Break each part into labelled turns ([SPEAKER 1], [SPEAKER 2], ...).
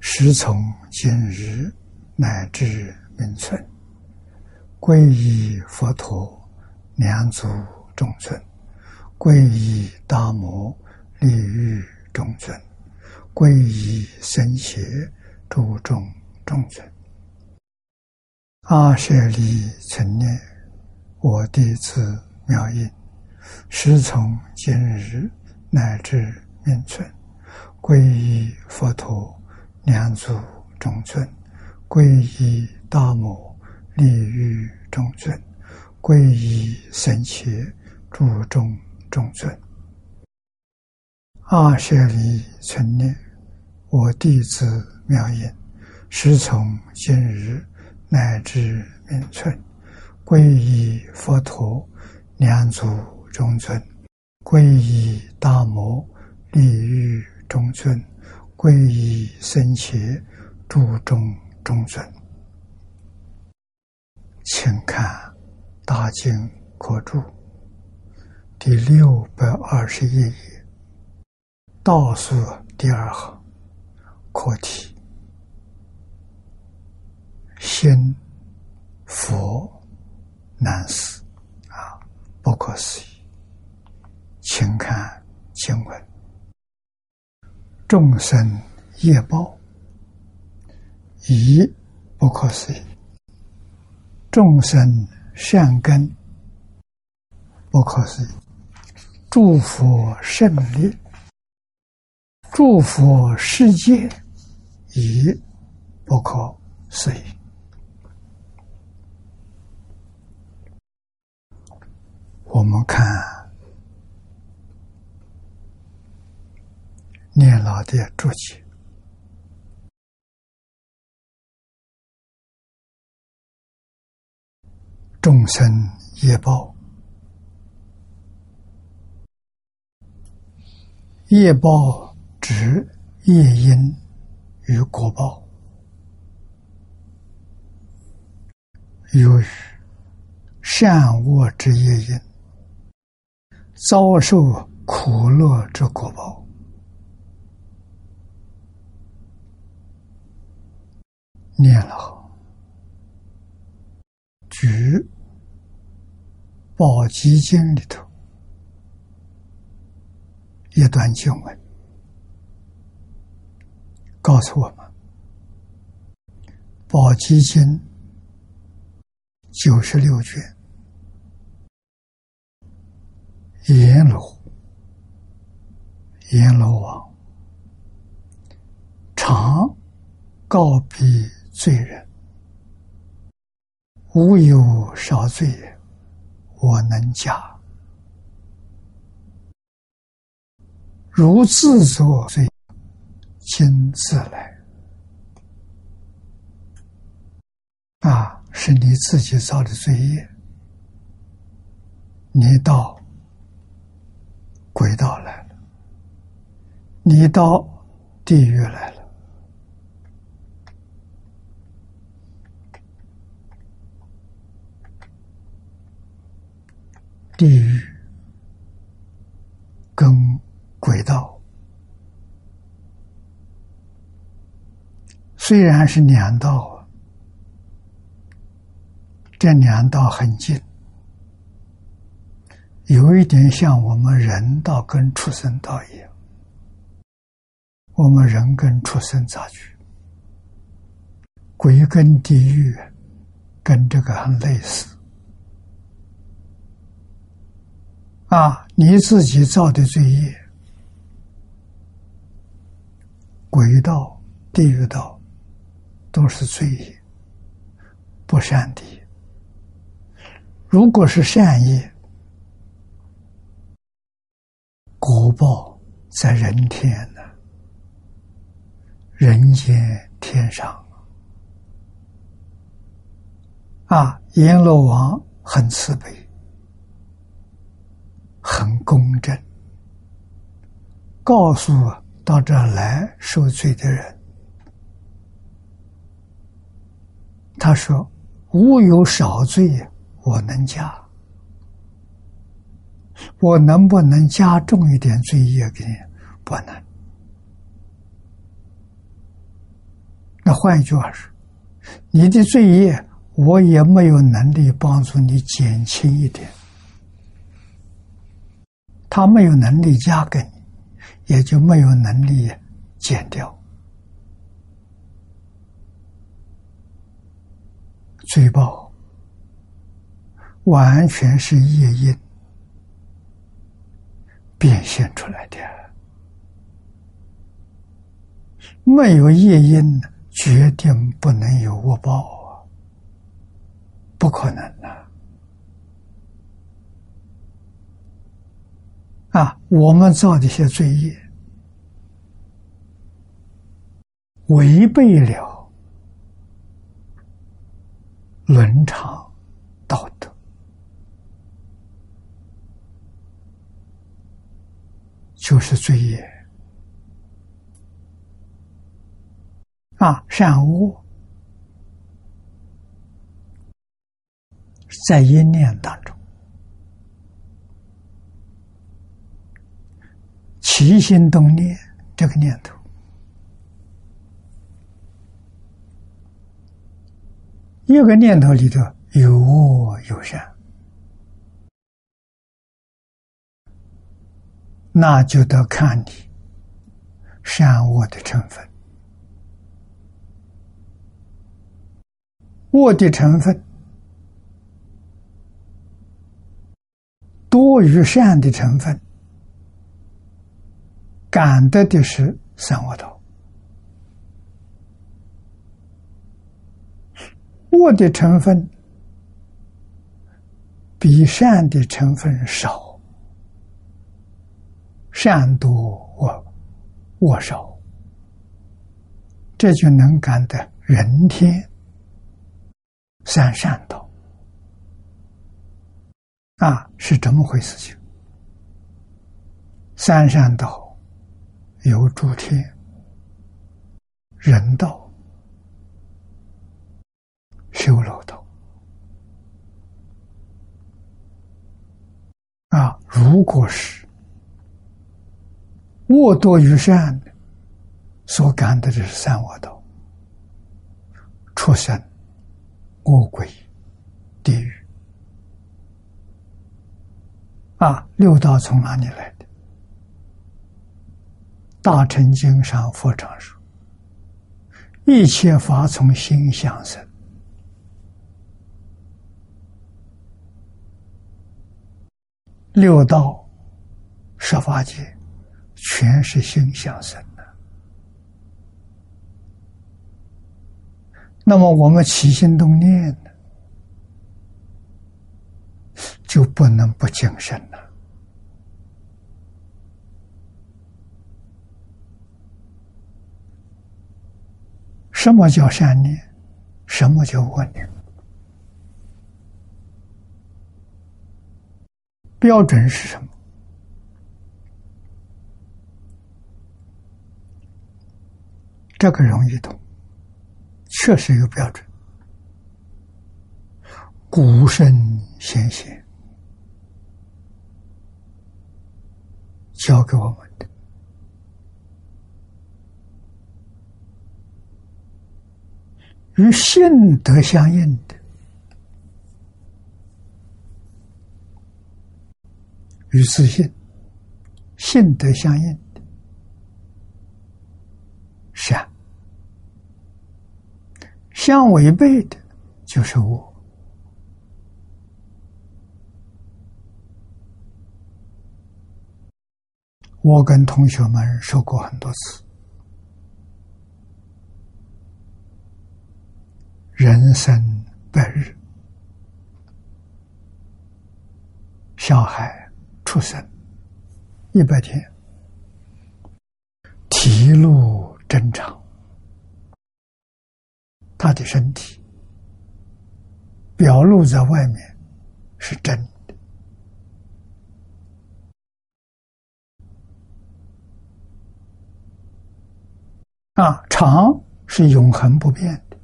[SPEAKER 1] 时从今日乃至明存，皈依佛陀，两足众尊；皈依大摩，利欲众尊。皈依僧伽，诸众众尊。阿舍利存念，我弟子妙音，时从今日乃至命存，皈依佛陀，两足中尊；皈依大母，利欲众尊；皈依僧伽，诸众众尊。阿舍利存念。我弟子妙音，时从今日乃至明存，皈依佛陀，两足中尊；皈依大摩，利于中尊；皈依僧伽，诸众中尊。请看《大经科注》第六百二十一页，倒数第二行。课题：心佛难思啊，不可思议。请看经文：众生业报，一不可思议；众生善根，不可思议；诸佛胜利。祝福世界，已不可思议。我们看念老的注解：众生业报，业报。指业因与果报，由于善恶之业因，遭受苦乐之果报。念了好，举《宝积经》里头一段经文。告诉我们，《宝积经》九十六卷，阎罗阎罗王常告别罪人，无有少罪，我能假，如自作罪。亲自来啊！是你自己造的罪业，你到轨道来了，你到地狱来了，地狱跟轨道。虽然是两道，这两道很近，有一点像我们人道跟畜生道一样。我们人跟畜生咋去？鬼跟地狱跟这个很类似啊！你自己造的罪业，鬼道、地狱道。都是罪业，不善的。如果是善业，果报在人天呢。人间天上啊，阎罗王很慈悲，很公正，告诉到这来受罪的人，他说：“吾有少罪，我能加。我能不能加重一点罪业给你？不能。那换一句话说，你的罪业。”我也没有能力帮助你减轻一点，他没有能力加给你，也就没有能力减掉。罪报完全是业因变现出来的，没有业因，决定不能有恶报啊。不可能的！啊我们造的一些罪业，违背了伦常道德，就是罪业。啊，善恶。在一念当中，起心动念这个念头，一个念头里头有恶有善，那就得看你善恶的成分，恶的成分。多于善的成分，感得的是三恶道；恶的成分比善的成分少，善多恶恶少，这就能感得人天三善道。啊，是这么回事？情三善道有诸天、人道、修罗道。啊，如果是恶多于善的，所感的这是三恶道，畜生、恶鬼、地狱。啊，六道从哪里来？大乘经上佛常说：“一切法从心想生。”六道十法界全是心想生的。那么我们起心动念呢？就不能不谨慎了。什么叫善念？什么叫恶念？标准是什么？这个容易懂，确实有标准。古圣先贤。教给我们的，与性德相应的，与自信、性德相应的。善，相违背的，就是我。我跟同学们说过很多次，人生百日，小孩出生。一百天，体路正常，他的身体。表露在外面是真的。啊，常是永恒不变的，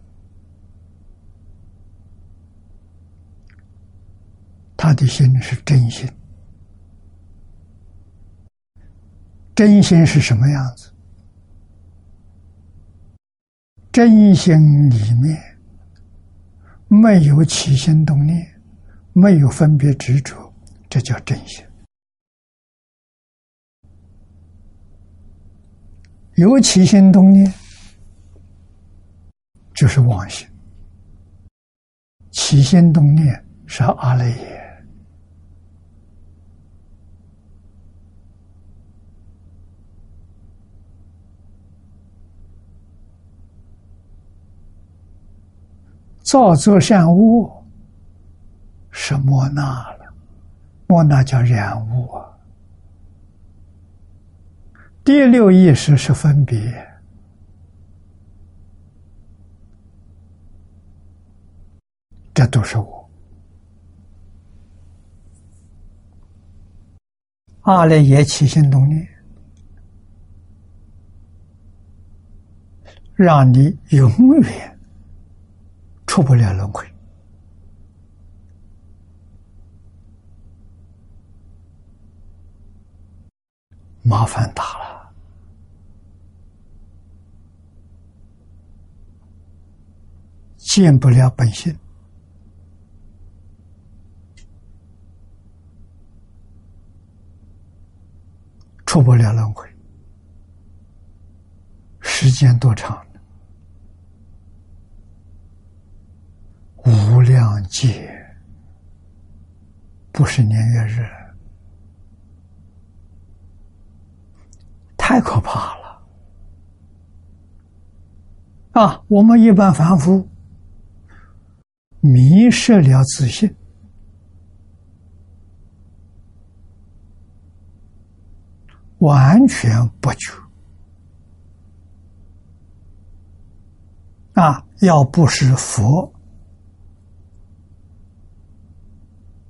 [SPEAKER 1] 他的心是真心，真心是什么样子？真心里面没有起心动念，没有分别执着，这叫真心。有起心动念，就是妄心。起心动念是阿赖耶。造作善恶是莫那了，莫那叫染污啊。第六意识是分别，这都是我。阿赖耶起心动念，让你永远。出不了轮回，麻烦大了，见不了本性，出不了轮回，时间多长？无量劫，不是年月日，太可怕了！啊，我们一般凡夫迷失了自信，完全不觉啊，要不是佛。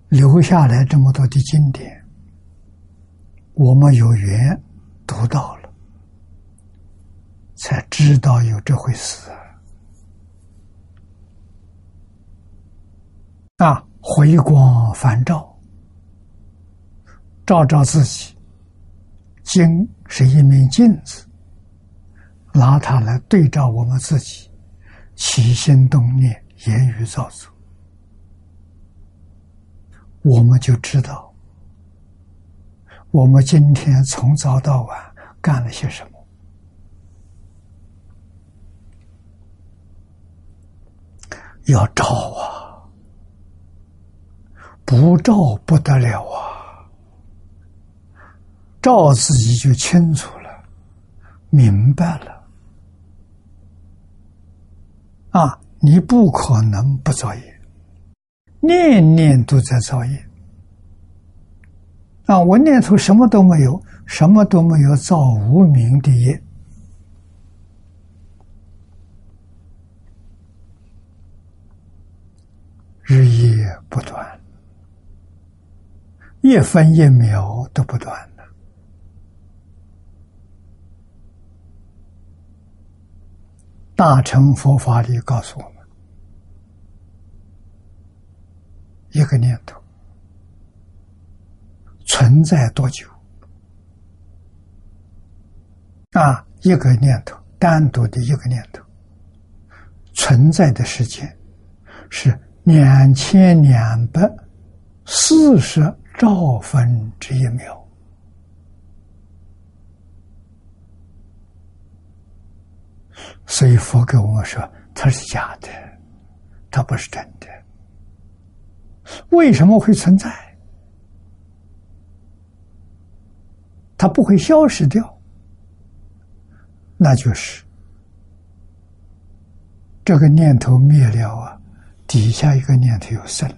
[SPEAKER 1] 留下来这么多的经典，我们有缘读到了，才知道有这回事啊！回光返照，照照自己，经是一面镜子，拿它来对照我们自己，起心动念、言语造作。我们就知道，我们今天从早到晚干了些什么。要照啊，不照不得了啊！照自己就清楚了，明白了。啊，你不可能不造业。念念都在造业啊！我念头什么都没有，什么都没有，造无名的业，日夜不断，一分一秒都不断的。大乘佛法里告诉我们。一个念头存在多久？啊，一个念头单独的一个念头存在的时间是两千两百四十兆分之一秒，所以佛给我们说，它是假的，它不是真的。为什么会存在？它不会消失掉，那就是这个念头灭了啊，底下一个念头又生了，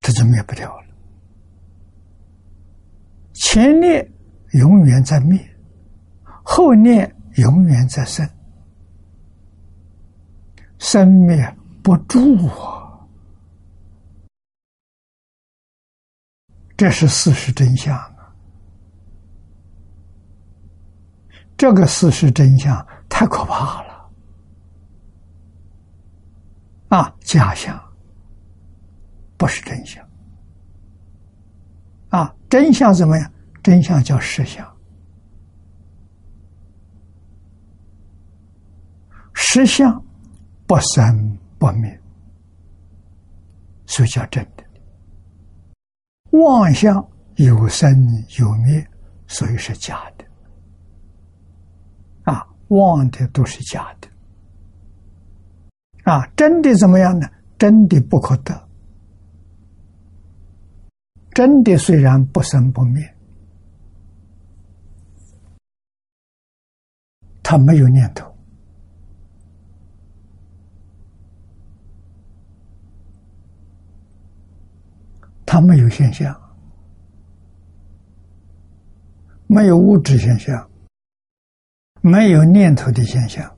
[SPEAKER 1] 它就灭不掉了。前念永远在灭，后念永远在生，生灭不住啊！这是事实真相啊！这个事实真相太可怕了啊！假象不是真相啊！真相怎么样？真相叫实相。实相不生不灭，所以叫真的；妄想有生有灭，所以是假的。啊，妄的都是假的。啊，真的怎么样呢？真的不可得。真的虽然不生不灭，他没有念头。它没有现象，没有物质现象，没有念头的现象，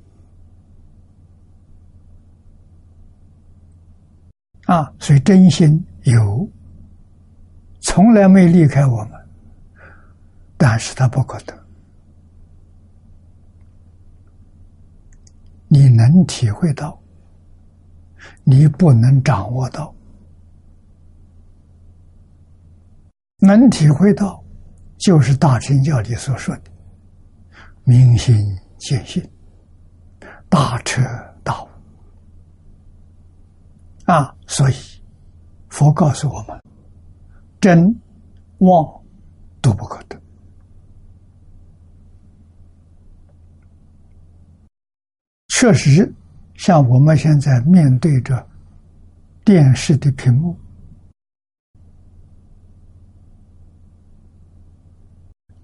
[SPEAKER 1] 啊，所以真心有，从来没离开我们，但是它不可得，你能体会到，你不能掌握到。能体会到，就是大乘教里所说的“明心见性，大彻大悟”。啊，所以佛告诉我们：真妄都不可得。确实，像我们现在面对着电视的屏幕。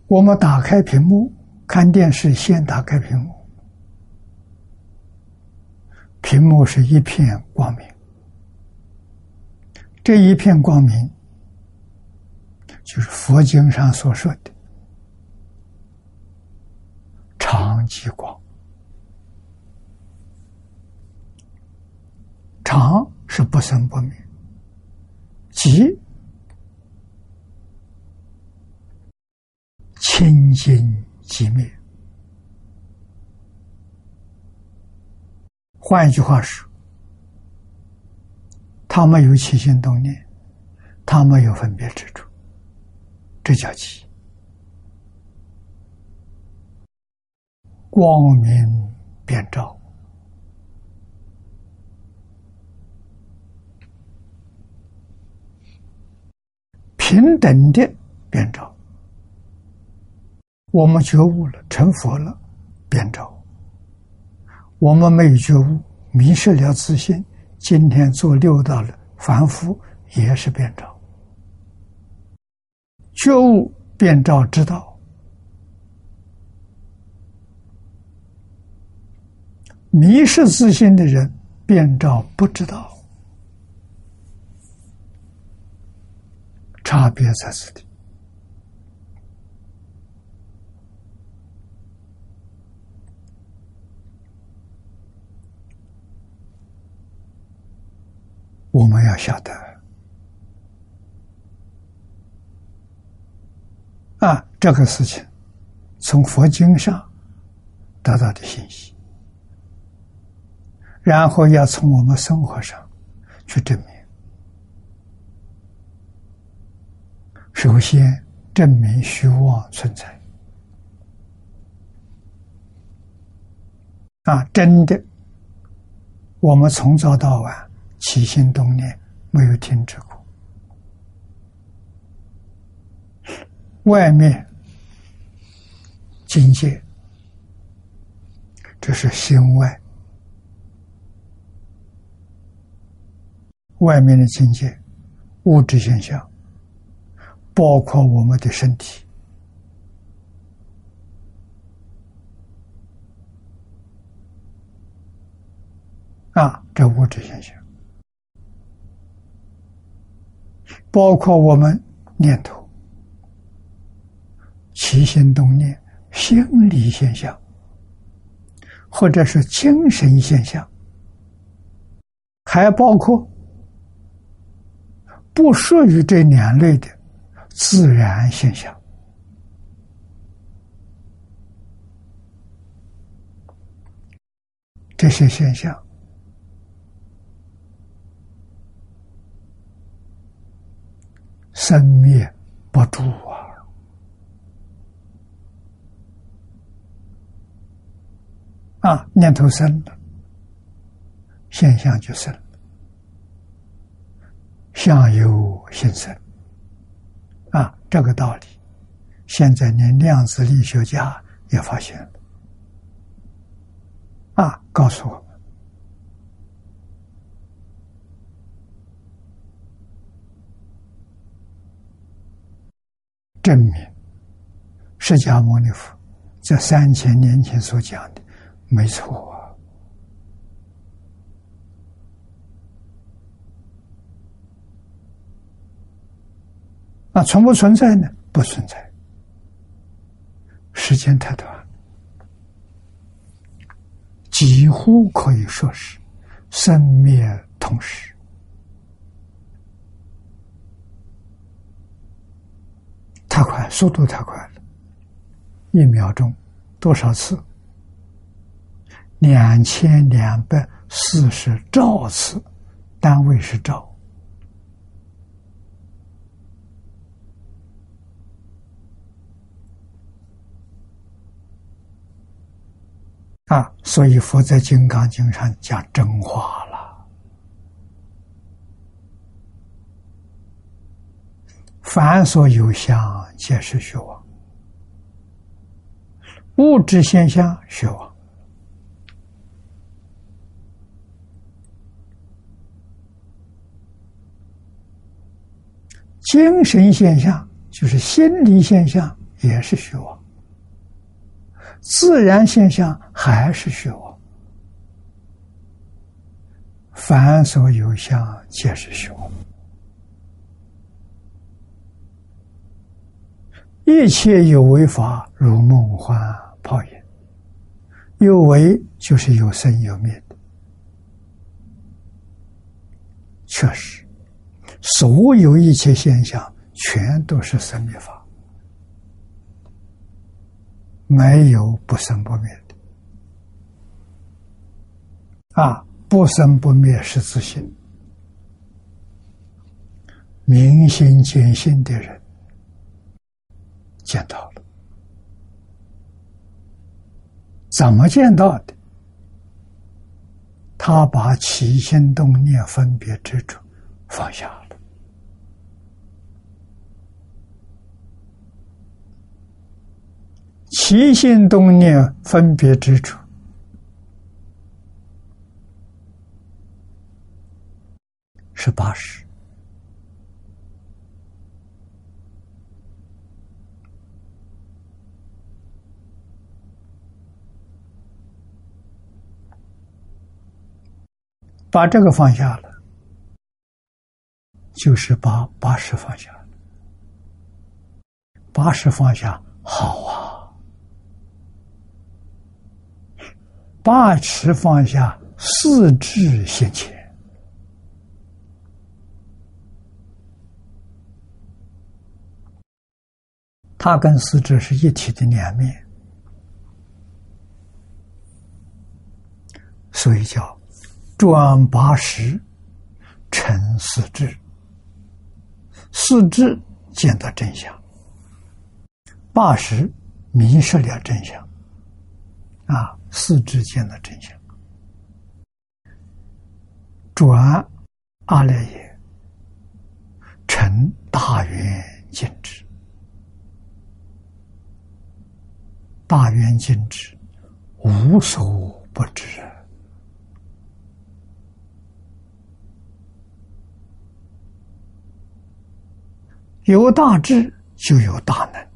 [SPEAKER 1] 我们打开屏幕看电视，先打开屏幕，屏幕是一片光明。这一片光明，就是佛经上所说的常寂光。常是不生不灭，极。清净寂灭。换一句话说，他没有起心动念，他没有分别之处，这叫寂。光明遍照，平等的遍照。我们觉悟了，成佛了，变照；我们没有觉悟，迷失了自信。今天做六道了，凡夫也是变照。觉悟变照之道，迷失自信的人变照不知道，差别在此地。我们要晓得啊，这个事情从佛经上得到的信息，然后要从我们生活上去证明。首先证明虚妄存在啊，真的，我们从早到晚。起心动念没有停止过，外面境界，这是心外，外面的境界，物质现象，包括我们的身体，啊，这物质现象。包括我们念头、起心动念、心理现象，或者是精神现象，还包括不属于这两类的自然现象。这些现象，生灭不住啊！啊，念头生了，现象就生了，相由心生。啊，这个道理，现在连量子力学家也发现了。啊，告诉我们，证明释迦牟尼佛在三千年前所讲的没错啊！啊，存不存在呢？不存在，时间太短。几乎可以说是生灭同时，太快，速度太快了，一秒钟多少次？两千两百四十兆次，单位是兆。啊，所以佛在《金刚经》上讲真话了。凡所有相，皆是虚妄；物质现象，虚妄；精神现象，就是心理现象，也是虚妄。自然现象还是虚妄，凡所有相皆是虚妄，一切有为法如梦幻泡影，有为就是有生有灭的，确实，所有一切现象全都是生灭法。没有不生不灭的啊！不生不灭是自信，明心见性的人见到了，怎么见到的？他把起心动念分别执着放下了。起心动念分别之处，是八十。把这个放下了，就是把八十放下了。八十放下，好啊。八尺放下，四智现前。它跟四智是一体的两面，所以叫转八十成四智。四智见到真相，八十迷失了真相，啊。四之间的真相，转阿赖耶。成大圆净智，大圆净智无所不知，有大智就有大能。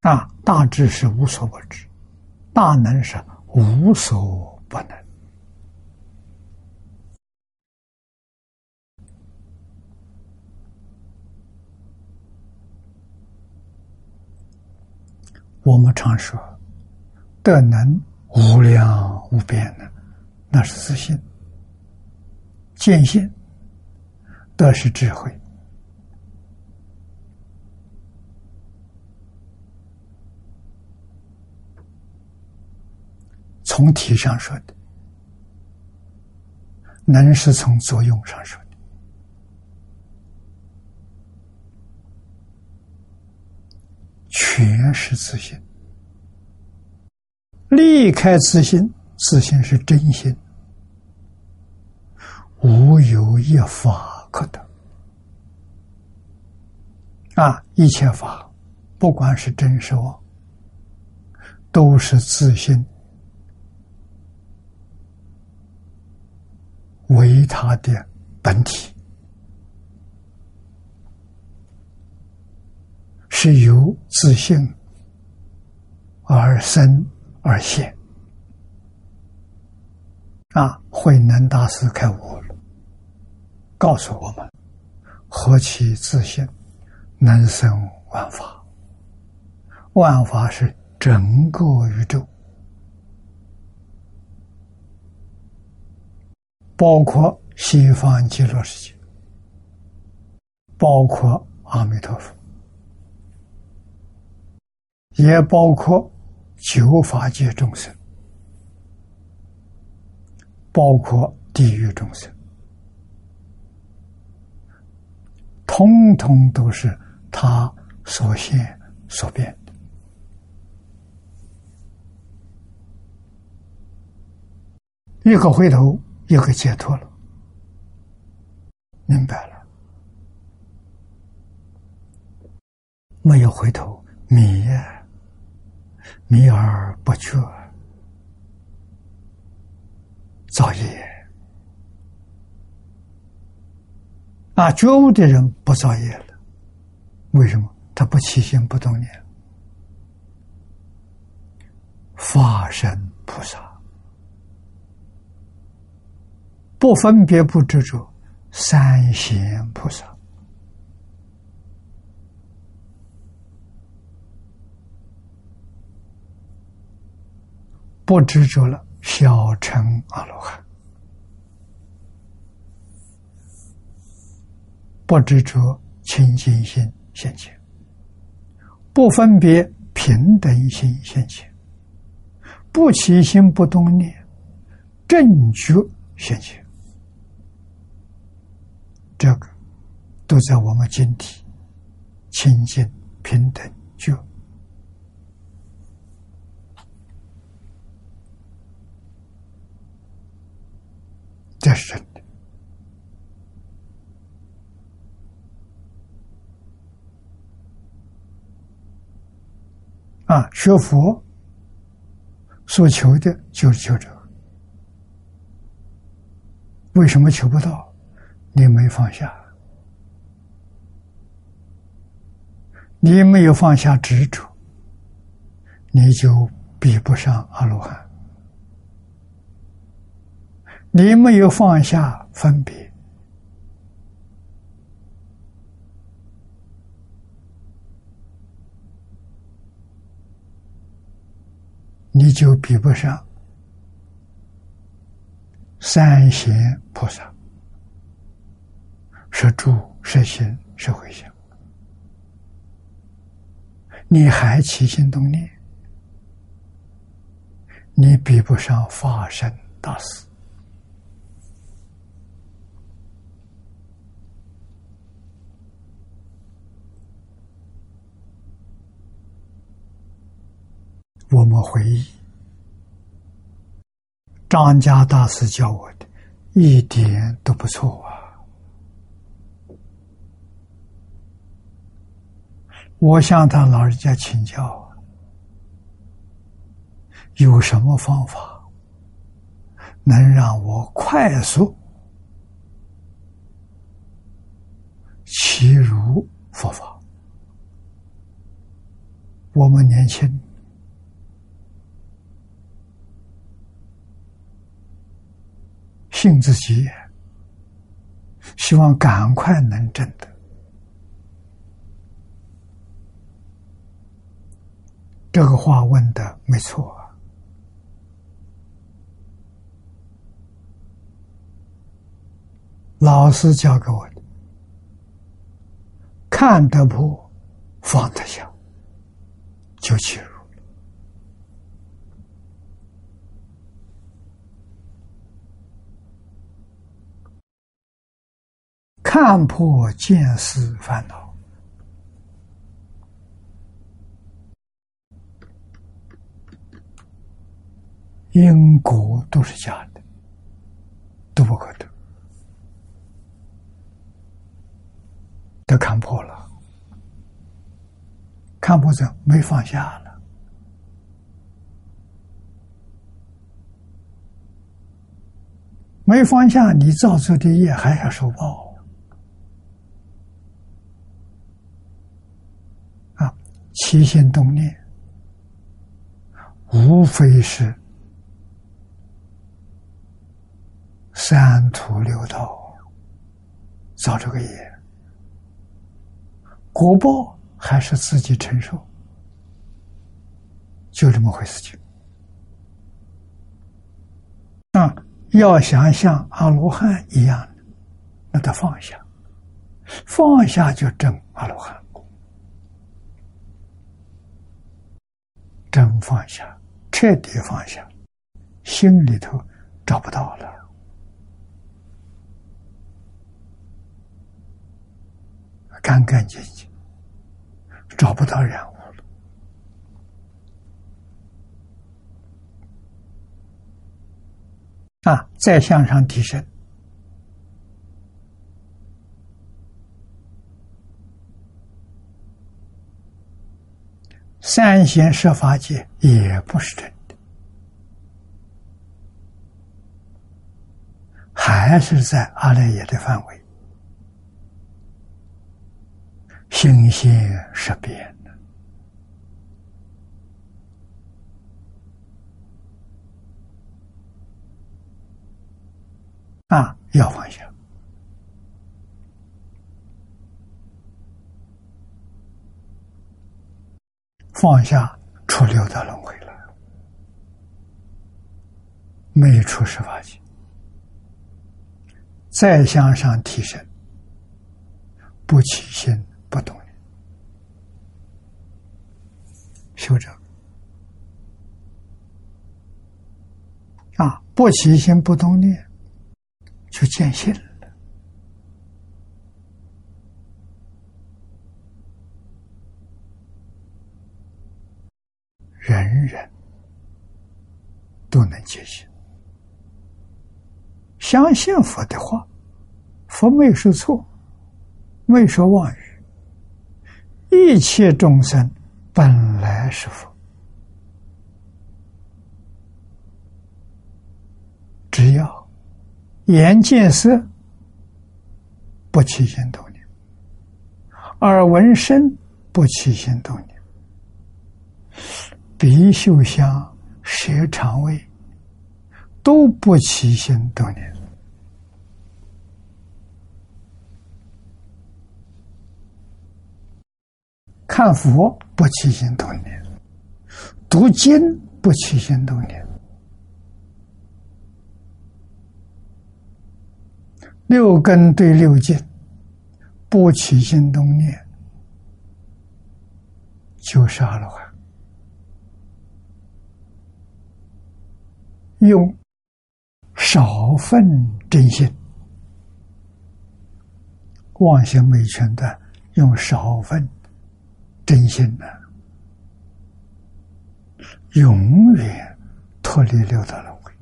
[SPEAKER 1] 那大致是无所不知，大能是无所不能。我们常说，德能，无量无边能。那是自信、见性，德是智慧。从体上说的，能是从作用上说的，全是自信。离开自信，自信是真心，无有一法可得。啊，一切法，不管是真是妄，都是自信。为他的本体，是由自信而生而现。啊，慧能大师开悟了，告诉我们：何其自信，能生万法。万法是整个宇宙。包括西方极乐世界，包括阿弥陀佛，也包括九法界众生，包括地狱众生，通通都是他所现所变。一个回头。一个解脱了，明白了，没有回头，迷迷而不觉，造业啊！觉悟的人不造业了，为什么？他不起心不动念，法身菩萨。不分别不执着，三贤菩萨不执着了，小乘阿罗汉不执着清净心现前，不分别平等心现前，不起心不动念，正觉现前。这个都在我们经体清净平等觉，这是啊！学佛所求的就是求这个，为什么求不到？你没放下，你没有放下执着，你就比不上阿罗汉。你没有放下分别，你就比不上三贤菩萨。是住，是心，是回向。你还起心动念，你比不上法身大师。我们回忆，张家大师教我的，一点都不错啊。我向他老人家请教，有什么方法能让我快速契入佛法？我们年轻，性子急，希望赶快能证得。这个话问的没错。老师教给我的，看得破，放得下，就去了；看破见思烦恼，因果都是假的，都不可得。都看破了，看破者没放下了，没放下，你造出的业还要受报啊！起心动念，无非是三途六道造这个业。果报还是自己承受，就这么回事情。啊，要想像阿罗汉一样，那得放下，放下就证阿罗汉。真放下，彻底放下，心里头找不到了。干干净净，找不到人物了。啊，再向上提升，三贤设法界也不是真的，还是在阿赖耶的范围。心性是变的啊，要放下，放下出六道轮回了，没出十八界，再向上提升，不起心。不动念，修正啊！不起心不动念，就见性了。人人都能接心，相信佛的话，佛没有说错，没说妄语。一切众生本来是佛，只要眼见色不起心动念，耳闻声不起心动念，鼻嗅香舌肠味都不起心动念。看佛不起心动念，读经不起心动念，六根对六境不起心动念，就是阿罗汉。用少份真心，妄想没全的，用少份。真心呢，永远脱离六道轮回。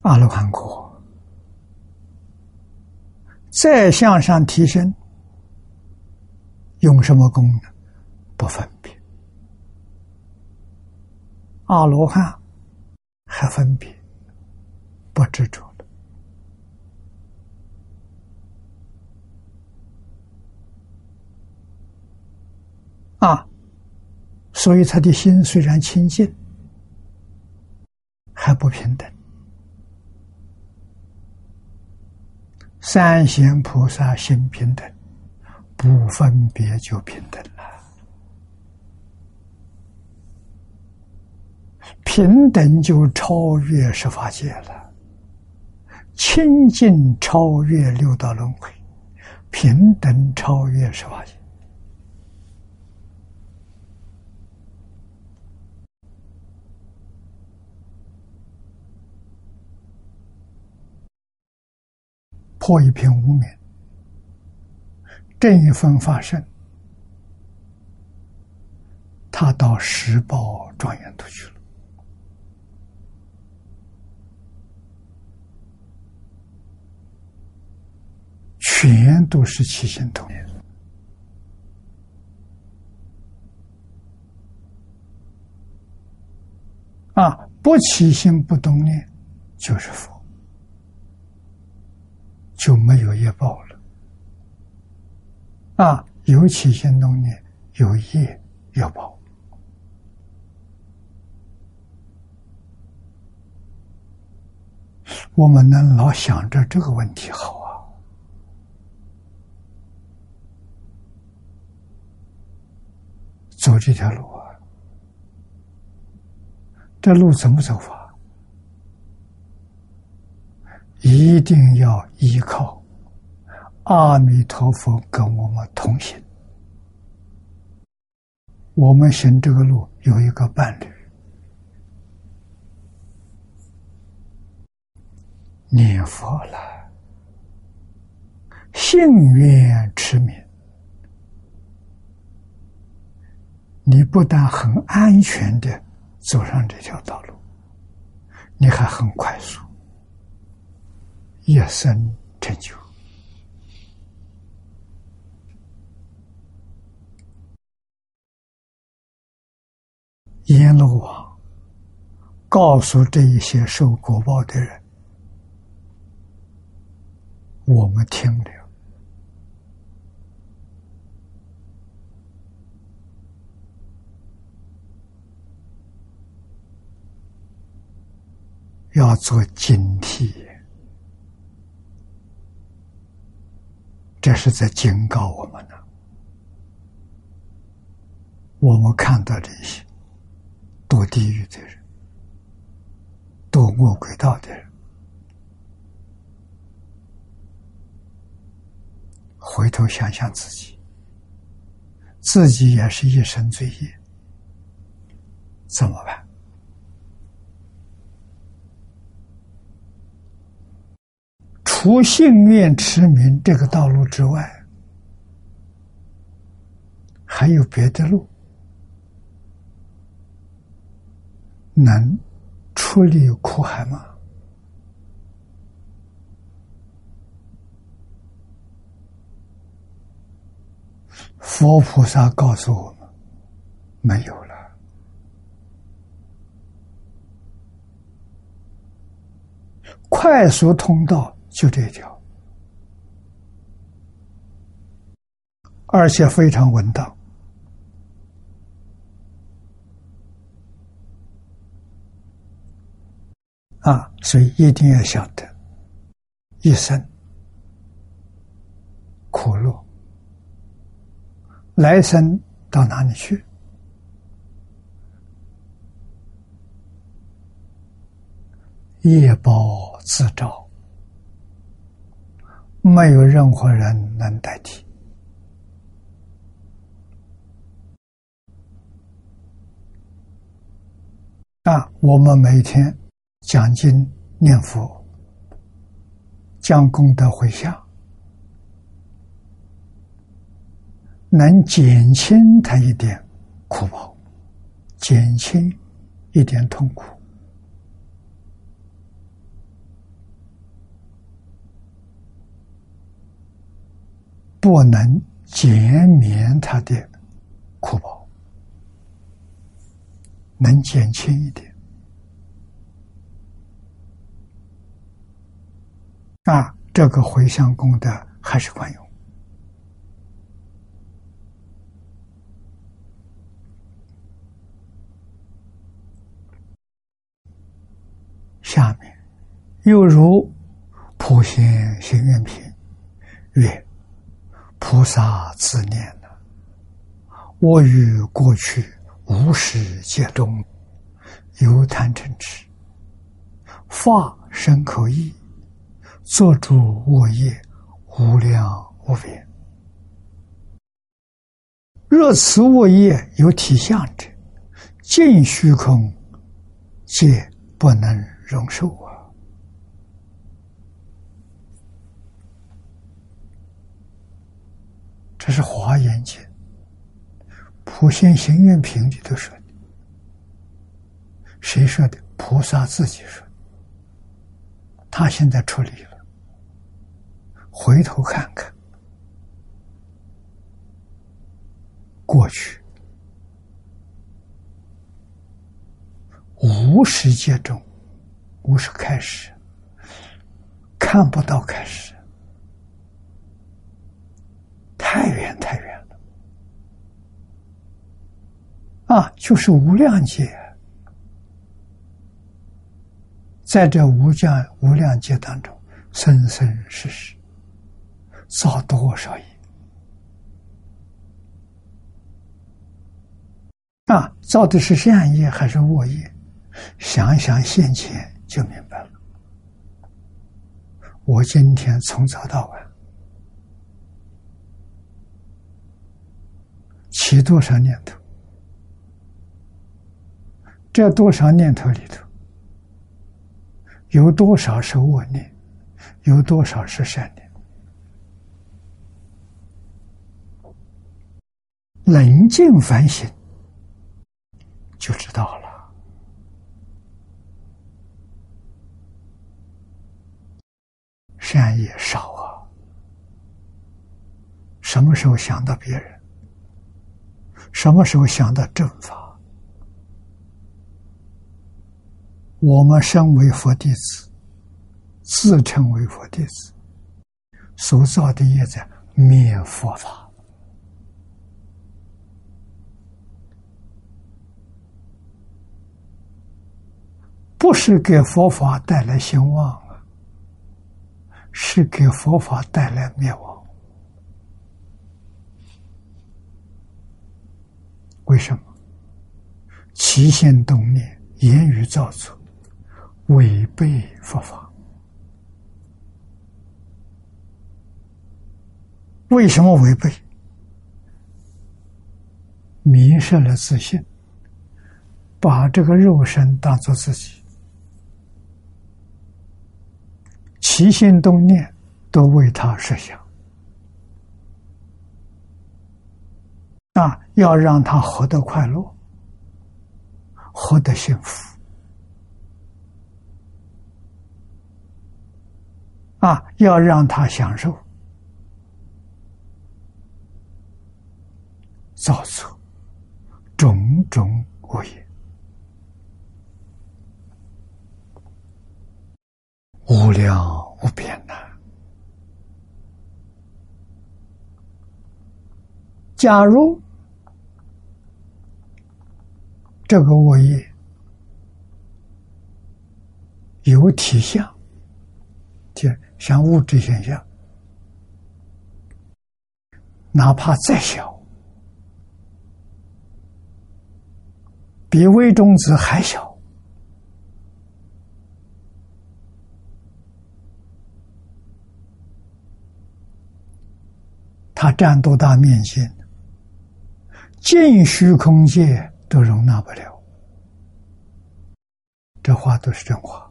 [SPEAKER 1] 阿罗汉果再向上提升，用什么功能？不分别。阿罗汉还分别不执着了啊，所以他的心虽然清净，还不平等。三贤菩萨心平等，不分别就平等了。平等就超越十法界了，清净超越六道轮回，平等超越十法界。破一片无名，正一分发生，他到十报庄严度去了，全都是起心动念啊！不起心不动念，就是佛。就没有业报了啊！有起心动念，有业要报。我们能老想着这个问题好啊，走这条路啊，这路怎么走法？一定要依靠阿弥陀佛跟我们同行。我们行这个路有一个伴侣，念佛了，幸运持名，你不但很安全的走上这条道路，你还很快速。一生成就。阎罗王告诉这一些受果报的人：“我们听了，要做警惕。”这是在警告我们呢。我们看到这些堕地狱的人、堕恶鬼道的人，回头想想自己，自己也是一生罪业，怎么办？除信愿持名这个道路之外，还有别的路能出离苦海吗？佛菩萨告诉我们，没有了，快速通道。就这一条，而且非常稳当啊！所以一定要晓得，一生苦乐，来生到哪里去？业报自招。没有任何人能代替啊！我们每天讲经念佛，将功德回向，能减轻他一点苦报，减轻一点痛苦。不能减免他的苦报，能减轻一点啊！这个回向功德还是管用下面又如普贤行愿品曰：“菩萨自念了，我于过去无始劫中有贪嗔痴，发身口意，作诸恶业，无量无边。若此恶业有体相者，尽虚空皆不能容受啊！这是《华严经》普贤行愿品里头说的。谁说的？菩萨自己说。他现在出离了，回头看看过去无世界中，无是开始，看不到开始，太远太远了啊！就是无量界。在这无量无量劫当中，生生世世造多少业啊？造的是善业还是恶业？想想现前就明白了。我今天从早到晚起多少念头？这多少念头里头？有多少是恶念，有多少是善念？冷静反省，就知道了。善业少啊，什么时候想到别人？什么时候想到正法？我们身为佛弟子，自称为佛弟子，所造的业在灭佛法，不是给佛法带来兴旺啊，是给佛法带来灭亡。为什么？起心动念，言语造作。违背佛法，为什么违背？迷失了自信，把这个肉身当做自己，起心动念都为他设想，啊，要让他活得快乐，活得幸福。啊，要让他享受，造作种种恶业，无量无边呐！假如这个恶业有体相，就。像物质现象，哪怕再小，比微中子还小，它占多大面积？尽虚空界都容纳不了。这话都是真话。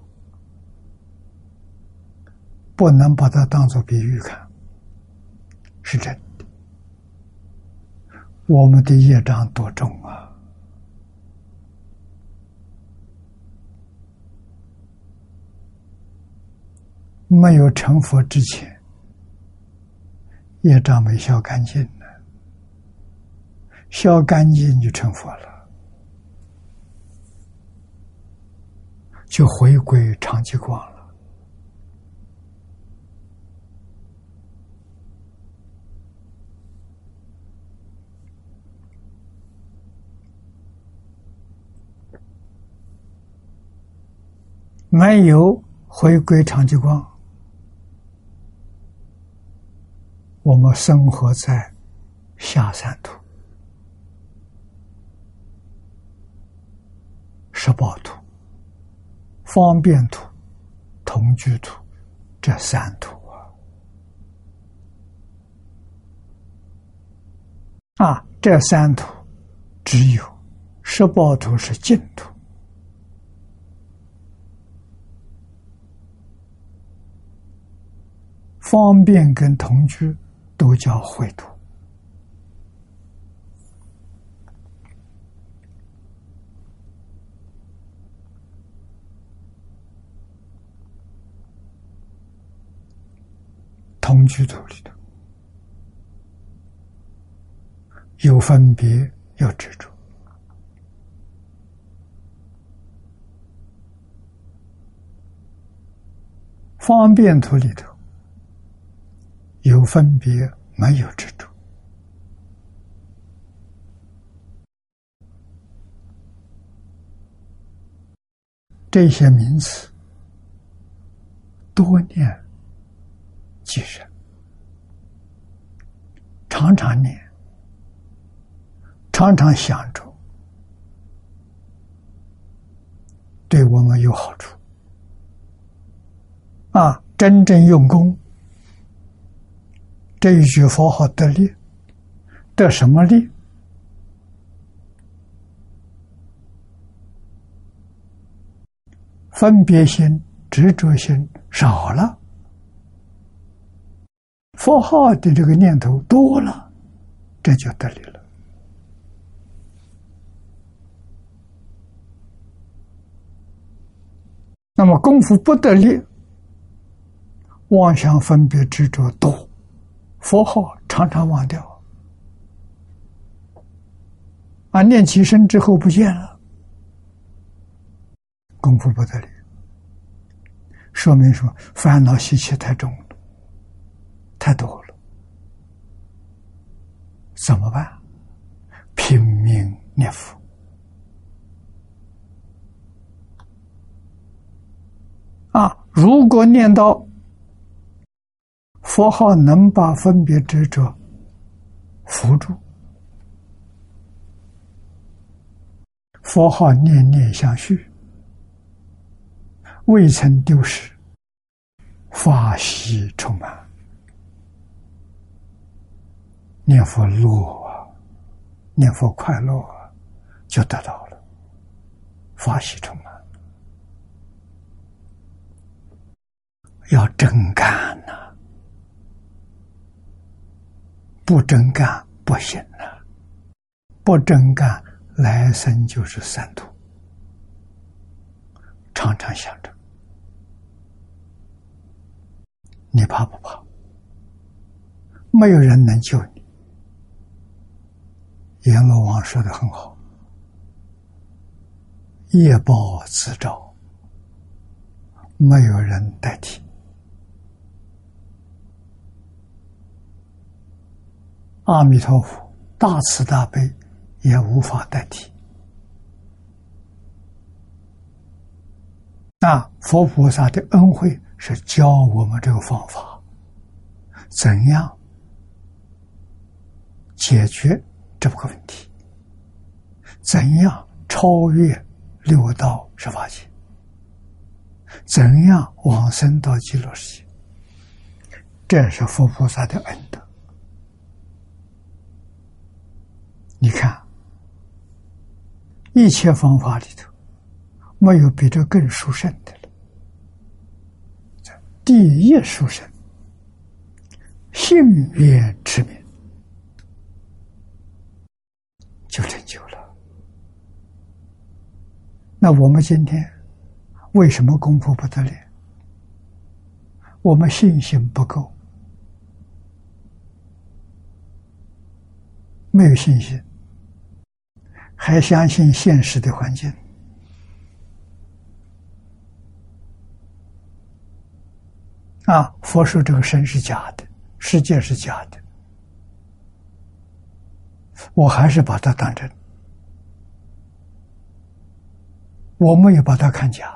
[SPEAKER 1] 不能把它当做比喻看，是真的。我们的业障多重啊！没有成佛之前，业障没消干净呢，消干净就成佛了，就回归常寂光了。没有回归长寂光，我们生活在下三途、十八图、方便图、同居图这三图啊！啊，这三图只有十八图是净土。方便跟同居都叫秽土，同居土里头有分别，有执着；方便土里头。有分别，没有执着，这些名词多念几声，常常念，常常想着，对我们有好处。啊，真正用功。这一句佛号得力，得什么力？分别心、执着心少了，佛号的这个念头多了，这就得力了。那么功夫不得力，妄想分别执着多。佛号常常忘掉，啊，念起身之后不见了，功夫不得力，说明说烦恼习气太重，太多了，怎么办？拼命念佛，啊，如果念到。佛号能把分别执着扶住，佛号念念相续，未曾丢失，法喜充满，念佛乐啊，念佛快乐啊，就得到了法喜充满，要真干呐！不真干不行呐，不真干来生就是三途。常常想着，你怕不怕？没有人能救你。阎罗王说的很好：“业报自招，没有人代替。”阿弥陀佛，大慈大悲也无法代替。那佛菩萨的恩惠是教我们这个方法，怎样解决这么个问题？怎样超越六道十法界？怎样往生到极乐世界？这是佛菩萨的恩德。你看，一切方法里头，没有比这更殊胜的了。第一殊胜，幸愿之名，就成就了。那我们今天为什么功夫不得了？我们信心不够，没有信心。还相信现实的环境啊？佛说这个身是假的，世界是假的，我还是把它当真，我没有把它看假，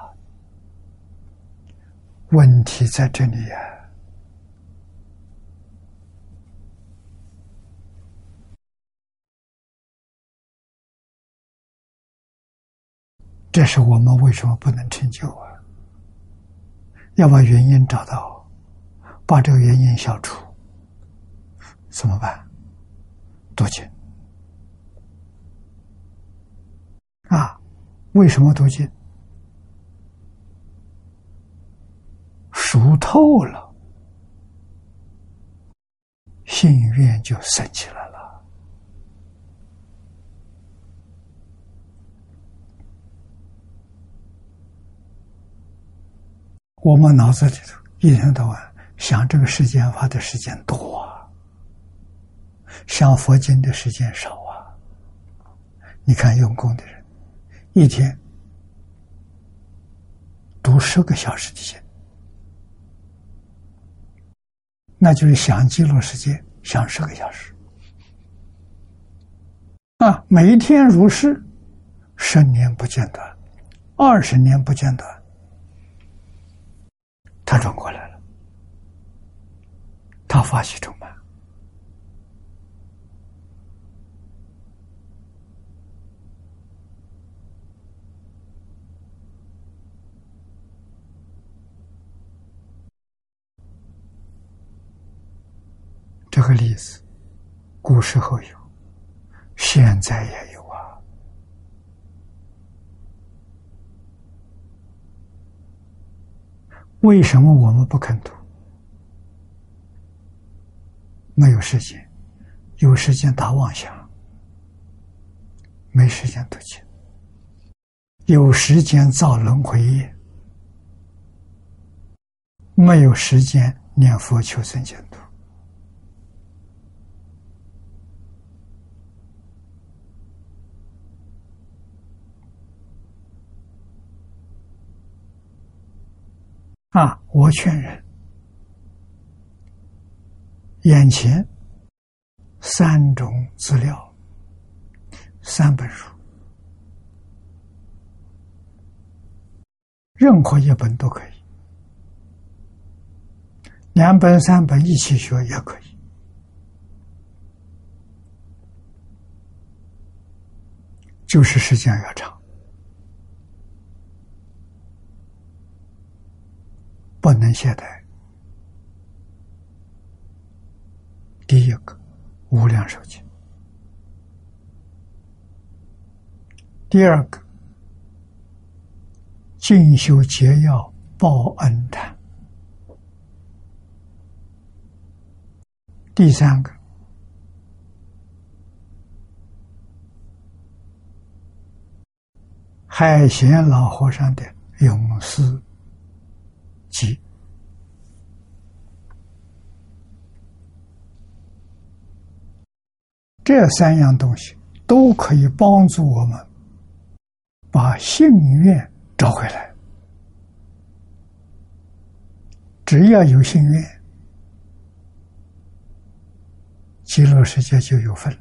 [SPEAKER 1] 问题在这里呀。这是我们为什么不能成就啊？要把原因找到，把这个原因消除，怎么办？读经啊？为什么读经？熟透了，心愿就升起来了。我们脑子里头一天到晚想这个世间法的时间多啊，想佛经的时间少啊。你看用功的人，一天读十个小时的经，那就是想记录时间想十个小时啊。每一天如是，十年不间断，二十年不间断。他转过来了，他发起充满。这个例子，古时候有，现在也有啊。为什么我们不肯读？没有时间，有时间打妄想，没时间读经；有时间造轮回业，没有时间念佛求生净土。啊！我劝人，眼前三种资料，三本书，任何一本都可以，两本、三本一起学也可以，就是时间越长。不能懈怠。第一个，无量寿经；第二个，进修结要报恩的；第三个，海贤老和尚的永思。即这三样东西都可以帮助我们把信愿找回来。只要有信愿，极乐世界就有份了。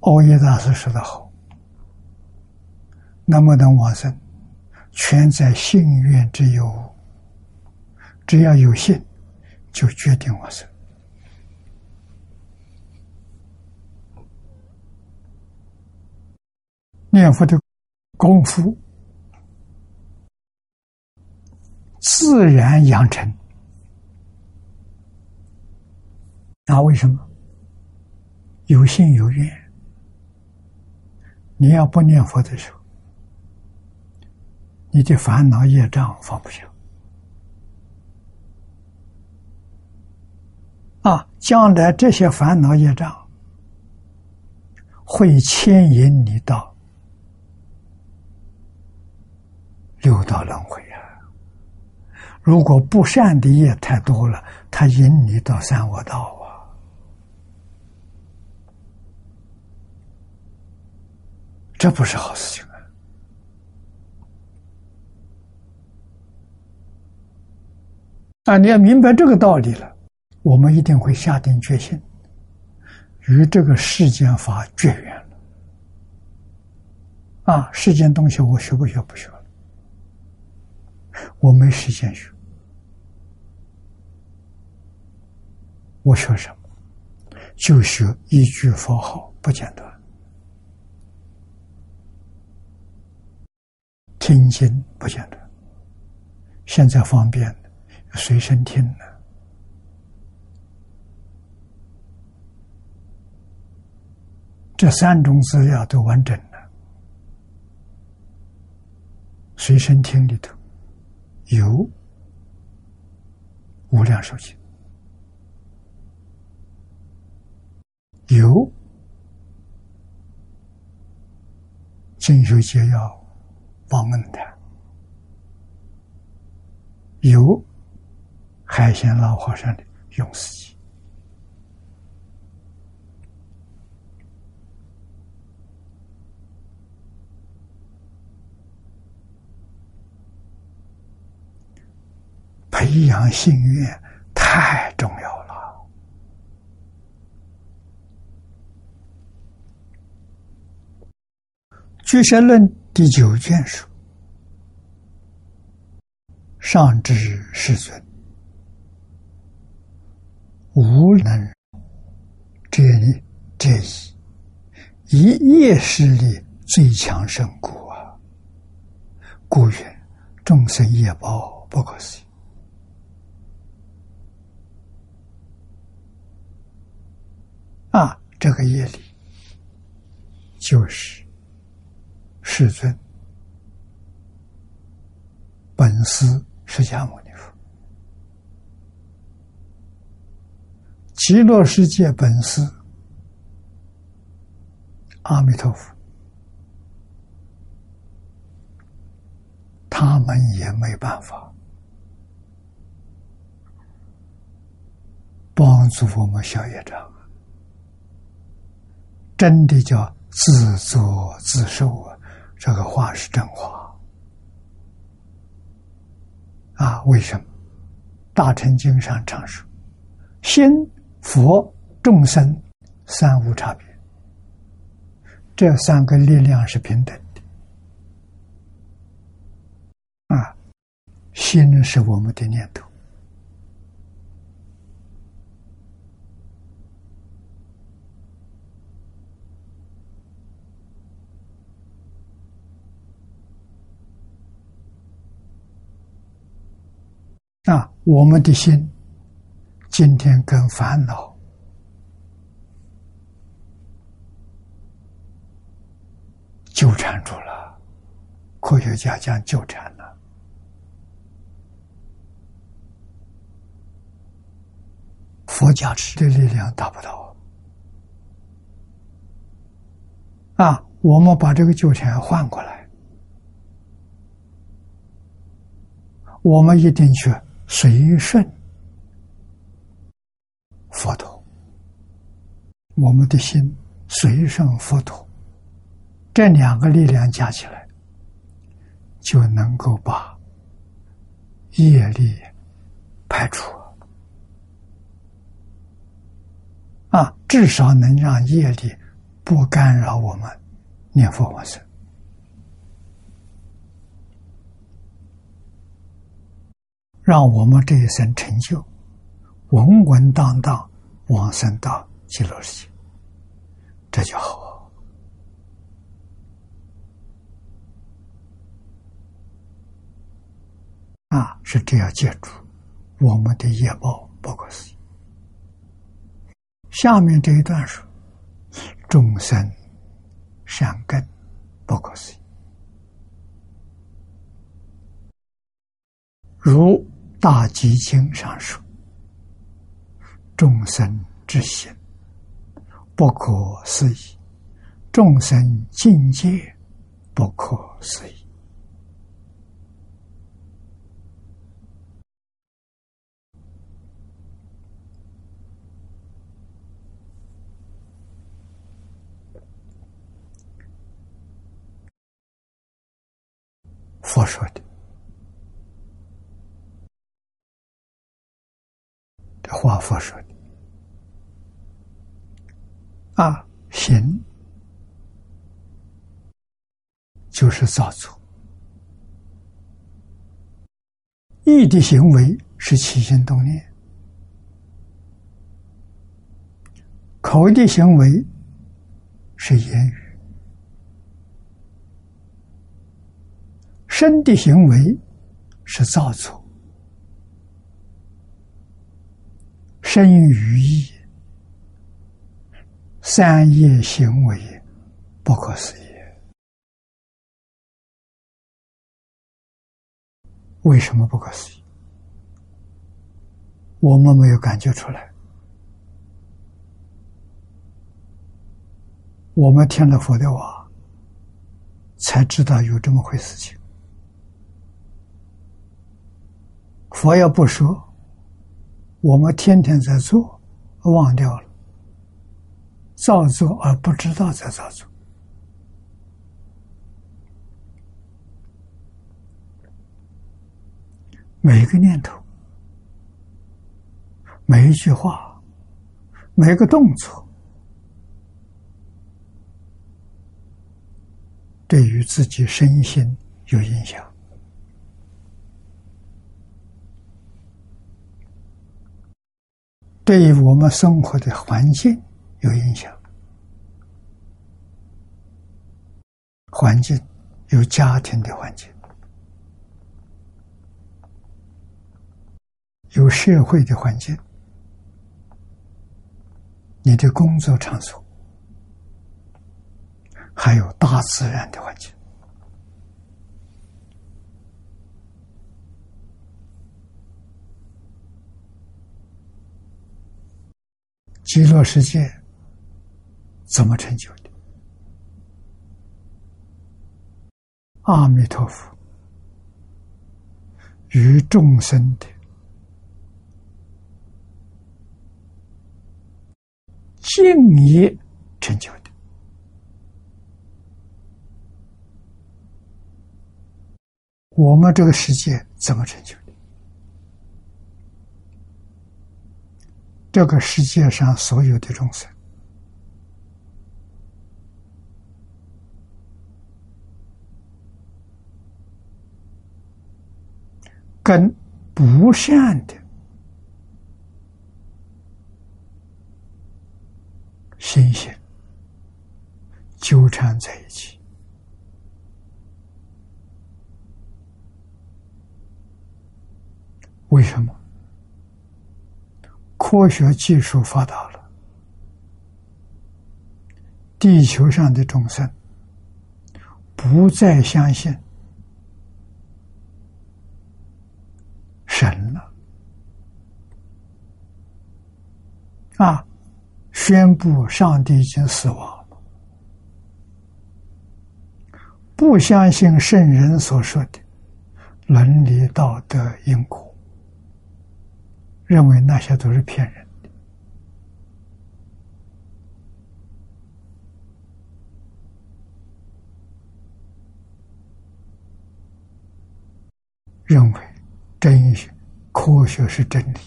[SPEAKER 1] 欧耶大师说的好：“能不能往生。”全在信愿之有，只要有信，就决定我生。念佛的功夫自然养成。那为什么？有信有愿。你要不念佛的时候。你的烦恼业障放不下啊！将来这些烦恼业障会牵引你到六道轮回啊！如果不善的业太多了，它引你到三恶道啊！这不是好事情。啊！你要明白这个道理了，我们一定会下定决心，与这个世间法绝缘了。啊，世间东西我学不学不学了，我没时间学，我学什么？就学一句佛号，不间断。听经不间断，现在方便了随身听了，这三种资料都完整了。随身听里头有无量寿经，有进修解要。报恩的有海鲜老和尚的用死记，培养信愿太重要了。居士论。第九卷书，上至世尊，无能这里这一一业势力最强胜故啊！故曰众生业报不可思议啊！这个业力就是。世尊，本师释迦牟尼佛，极乐世界本是阿弥陀佛，他们也没办法帮助我们小业障，真的叫自作自受啊！这个话是真话啊！为什么？大乘经上常说：“心、佛、众生三无差别，这三个力量是平等的。”啊，心是我们的念头。啊，我们的心今天跟烦恼纠缠住了，科学家讲纠缠了。佛加持的力量达不到。啊，我们把这个纠缠换过来，我们一定去。随顺佛陀，我们的心随顺佛陀，这两个力量加起来，就能够把业力排除。啊，至少能让业力不干扰我们念佛往生。让我们这一生成就。稳稳当当往生到极乐世界，这就好啊！是这样记住我们的业报不可思议。下面这一段说：众生善根不可思议，如。大集经上说：“众生之心不可思议，众生境界不可思议。”佛说的。这话佛说的啊，行。就是造作。意的行为是起心动念，口的行为是言语，身的行为是造作，身语意三业行为不可思议。为什么不可思议？我们没有感觉出来。我们听了佛的话，才知道有这么回事情。佛要不说，我们天天在做，忘掉了，造作而不知道在造作。每一个念头，每一句话，每一个动作，对于自己身心有影响，对于我们生活的环境有影响。环境有家庭的环境。有社会的环境，你的工作场所，还有大自然的环境。极乐世界怎么成就的？阿弥陀佛与众生的。敬业成就的，我们这个世界怎么成就的？这个世界上所有的众生，跟不善的。心性纠缠在一起，为什么？科学技术发达了，地球上的众生不再相信神了啊！宣布上帝已经死亡了，不相信圣人所说的伦理道德因果，认为那些都是骗人的，认为真科学是真理。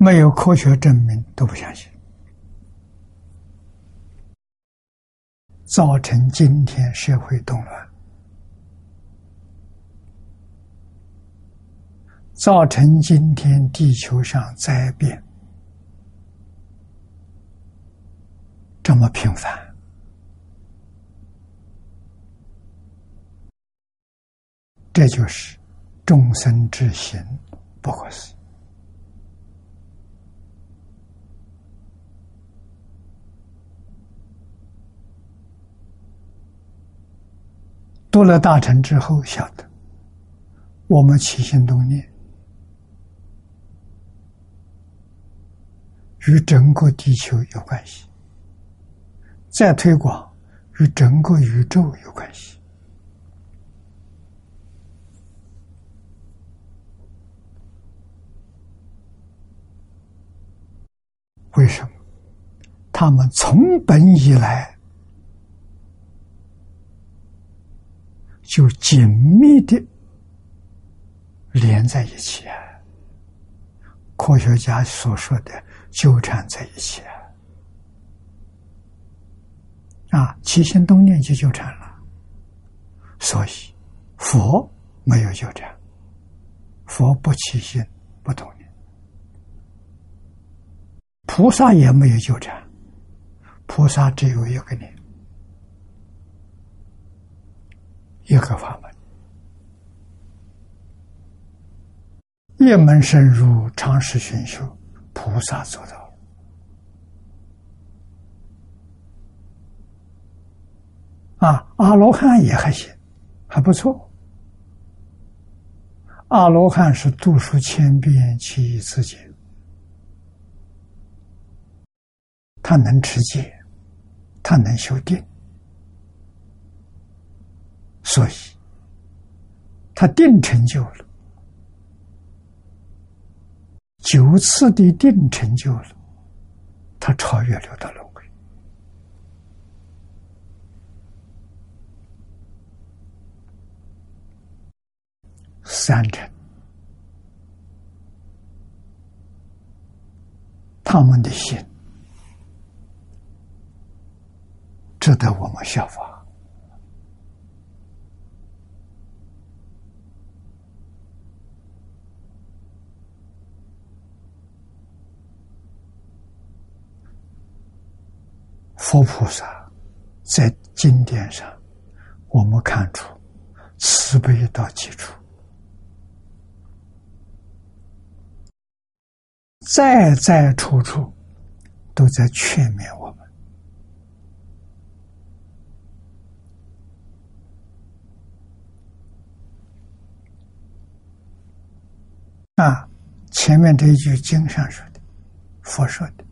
[SPEAKER 1] 没有科学证明都不相信，造成今天社会动乱，造成今天地球上灾变这么频繁，这就是众生之行不可思议。读了大乘之后，晓得我们起心动念与整个地球有关系，再推广与整个宇宙有关系。为什么？他们从本以来。就紧密的连在一起啊！科学家所说的纠缠在一起啊！啊，起心动念就纠缠了。所以佛没有纠缠，佛不起心不动念，菩萨也没有纠缠，菩萨只有一个念，一个法门。一门深入，长时熏修，菩萨做到。啊，阿罗汉也还行，还不错。阿罗汉是读书千遍，其义自见，他能持戒，他能修定，所以他定成就了。九次的定成就了，他超越六道轮回。三成，他们的心值得我们效法。佛菩萨在经典上，我们看出慈悲到极处，在在处处都在劝勉我们。啊，前面这一句经上说的，佛说的。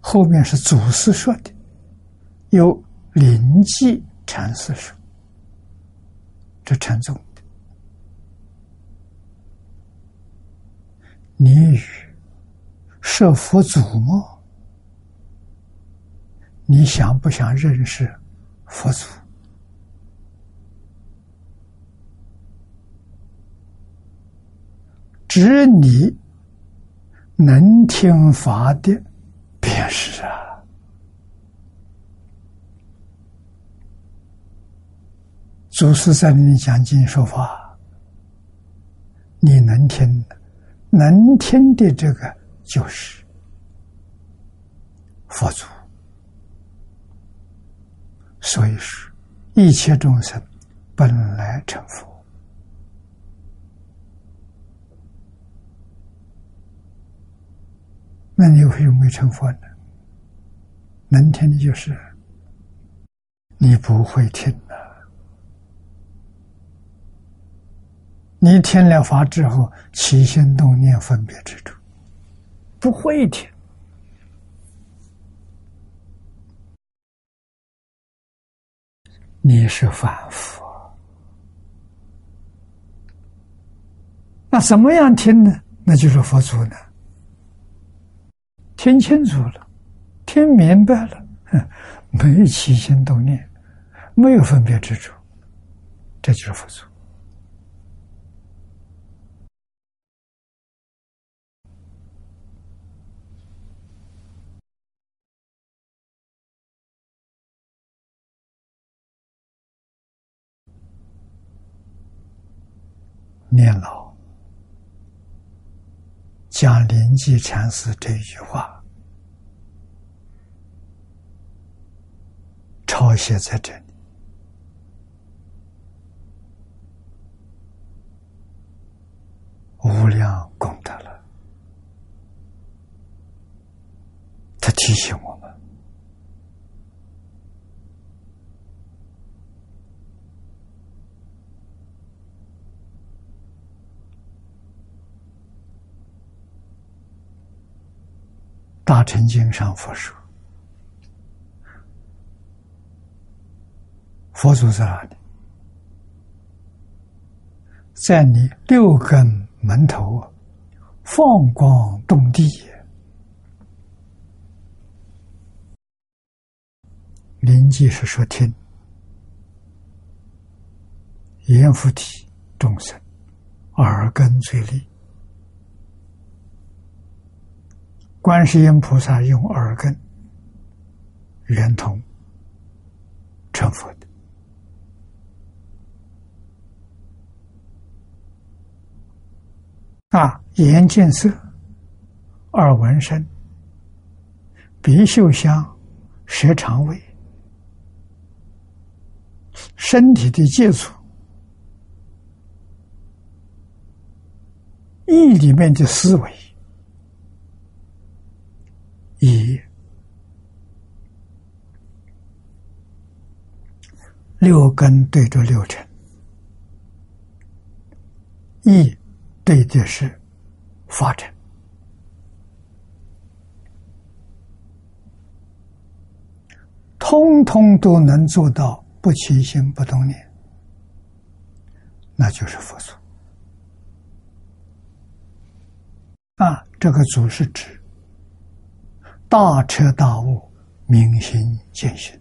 [SPEAKER 1] 后面是祖师说的，有灵济禅师说，这禅宗的。你与设佛祖吗？你想不想认识佛祖？只你能听法的。便是啊，祖师在那里讲经说法，你能听，能听的这个就是佛祖。所以说，一切众生本来成佛。那你为什么没成佛呢？能听的就是你不会听的。你听了法之后，起心动念、分别之处，不会听。你是凡夫，那怎么样听呢？那就是佛祖呢。听清楚了，听明白了，没有起心动念，没有分别之处，这就是佛祖。念老。将灵济禅师这一句话抄写在这里，无量功德了。他提醒我们。大乘经上佛说，佛祖在哪里？在你六根门头放光动地。灵济是说听，阎浮提众生耳根最利。观世音菩萨用耳根圆通成佛的。啊，眼见色，耳闻声，鼻嗅香，舌尝味，身体的接触，意里面的思维，以六根对着六尘，意。对的是发展，通通都能做到不起心不动念，那就是佛祖啊！这个“祖”是指大彻大悟、明心见性，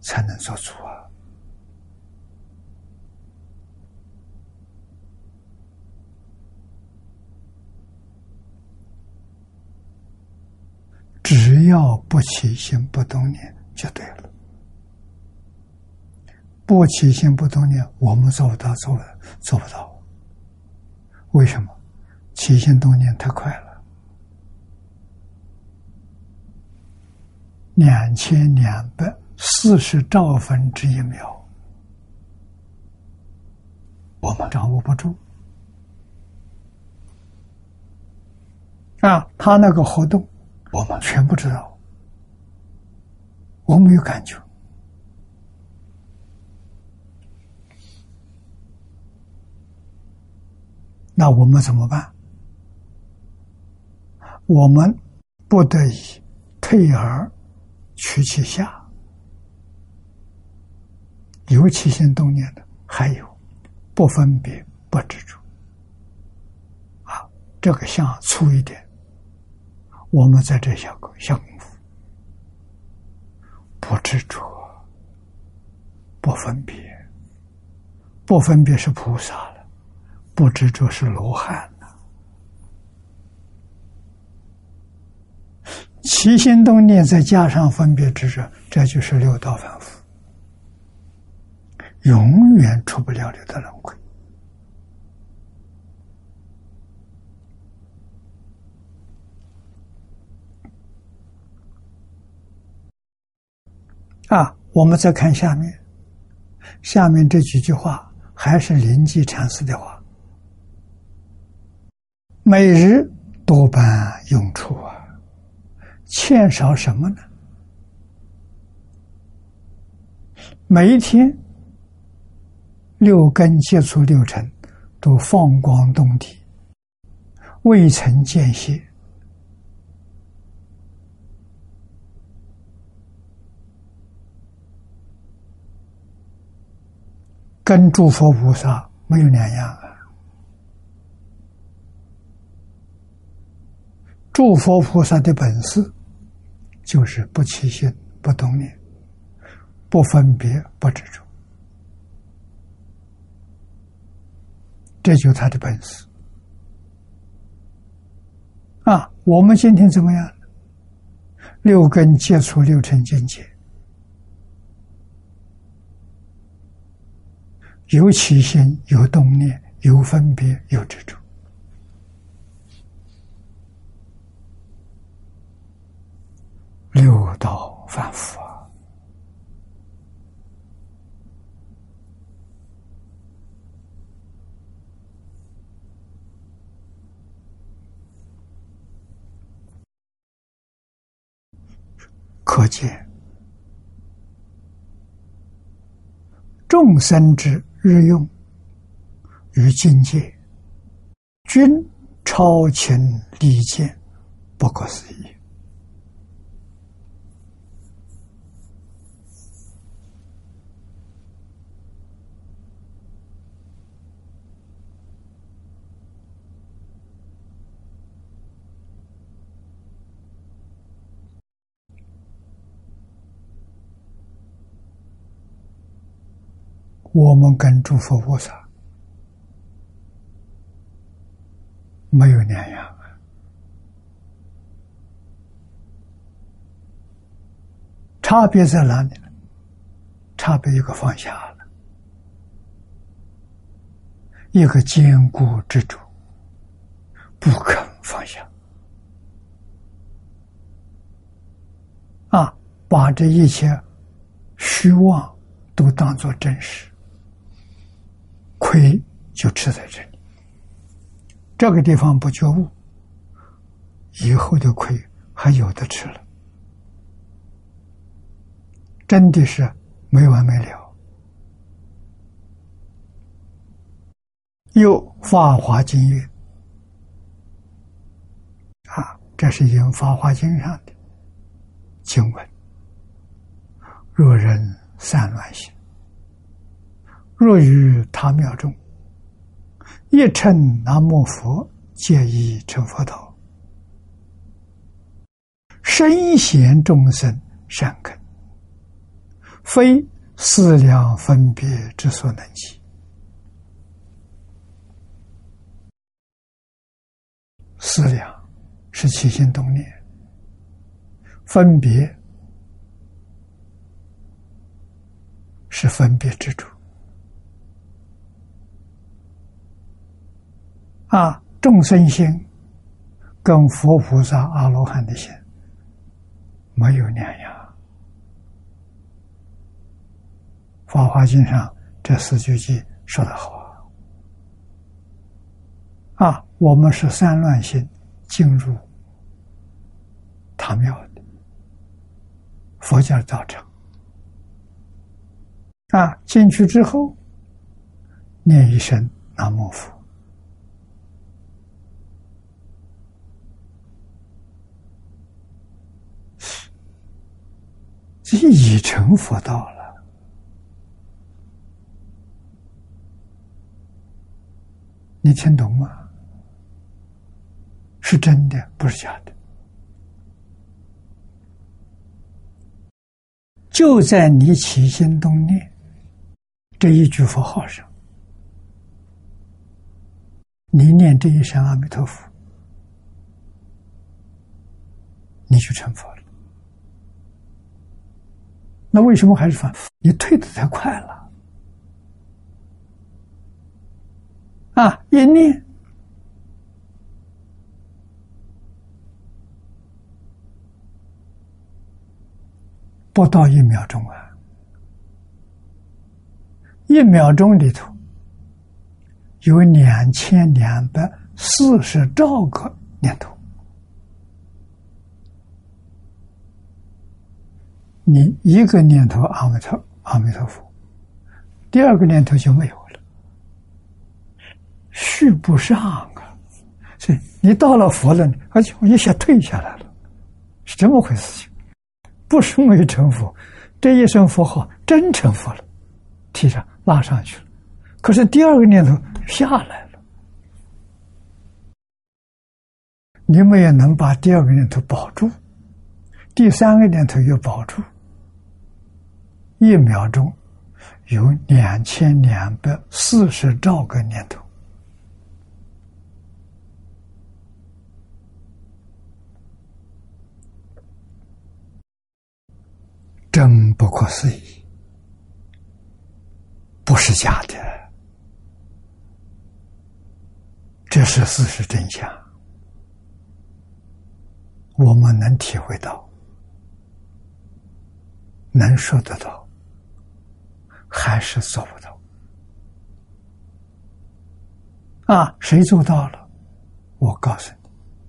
[SPEAKER 1] 才能做主啊。只要不起心不动念就对了，不起心不动念，我们做不到，做做不到。为什么？起心动念太快了，两千两百四十兆分之一秒，我们掌握不住。啊，他那个活动。我们全不知道，我没有感觉，那我们怎么办？我们不得已退而取其下，有起心动念的，还有不分别、不执着，啊，这个相粗一点。我们在这下功下功夫，不执着，不分别，不分别是菩萨了，不执着是罗汉了。起心动念再加上分别执着，这就是六道反复，永远出不了六道轮回。啊，我们再看下面，下面这几句话还是临济禅师的话：每日多半用处，欠少什么呢？每一天六根接触六尘，都放光动体，未曾间歇。跟诸佛菩萨没有两样啊！诸佛菩萨的本事就是不起心、不动念、不分别、不执着，这就是他的本事啊！我们今天怎么样？六根接触六尘境界。有起心，有动念，有分别，有执着，六道反复啊！可见众生之。日用与境界，均超前利见，不可思议。我们跟诸佛菩萨没有两样啊，差别在哪里呢？差别一个放下了，一个坚固执着，不肯放下。啊，把这一切虚妄都当作真实，亏就吃在这里。这个地方不觉悟，以后的亏还有的吃了，真的是没完没了。又《法华经》曰：“啊，这是引《法华经》上的。”经文：若人散乱心，若于他庙中，一称南无佛，皆已成佛道。身贤众生善根，非思量分别之所能及。思量是起心动念。分别是分别之主啊，众生心跟佛菩萨、阿罗汉的心没有两样。《法华经》上这四句偈说的好啊，啊，我们是三乱心进入唐庙的。佛教道场啊，进去之后念一声南无佛，这已成佛道了。你听懂吗？是真的，不是假的。就在你起心动念这一句佛号上，你念这一声阿弥陀佛，你就成佛了。那为什么还是反复？你退的太快了啊！一念。不到一秒钟啊！一秒钟里头有两千两百四十兆个念头，你一个念头阿弥陀阿弥陀佛，第二个念头就没有了，续不上啊！所以你到了佛了，而且我一下退下来了，是这么回事情。不是没成佛，这一声佛号真成佛了，提上拉上去了。可是第二个念头下来了，你们也能把第二个念头保住，第三个念头又保住。一秒钟有两千两百四十兆个念头。真不可思议，不是假的，这是事实真相。我们能体会到，能说得到，还是做不到。啊，谁做到了？我告诉你，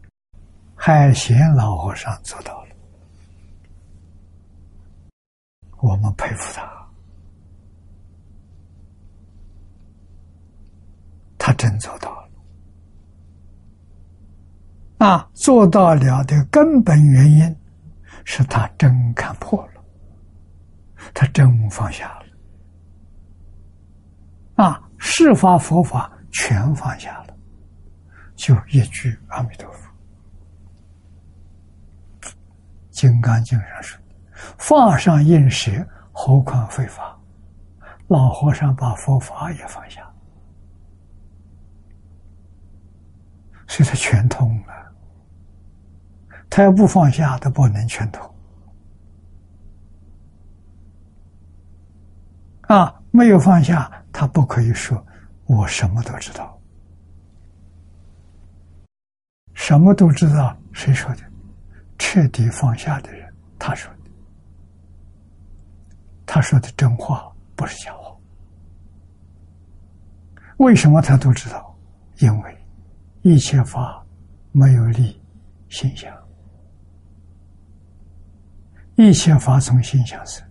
[SPEAKER 1] 海贤老和尚做到了。我们佩服他，他真做到了。啊，做到了的根本原因是他真看破了，他真放下了。啊，事法佛法全放下了，就一句阿弥陀佛，《金刚经》上说。法上应舍，何况非法？老和尚把佛法也放下，所以他全通了。他要不放下，他不能全通。啊，没有放下，他不可以说我什么都知道。什么都知道，谁说的？彻底放下的人，他说的。他说的真话，不是假话。为什么他都知道？因为一切法没有立心想，一切法从心想生，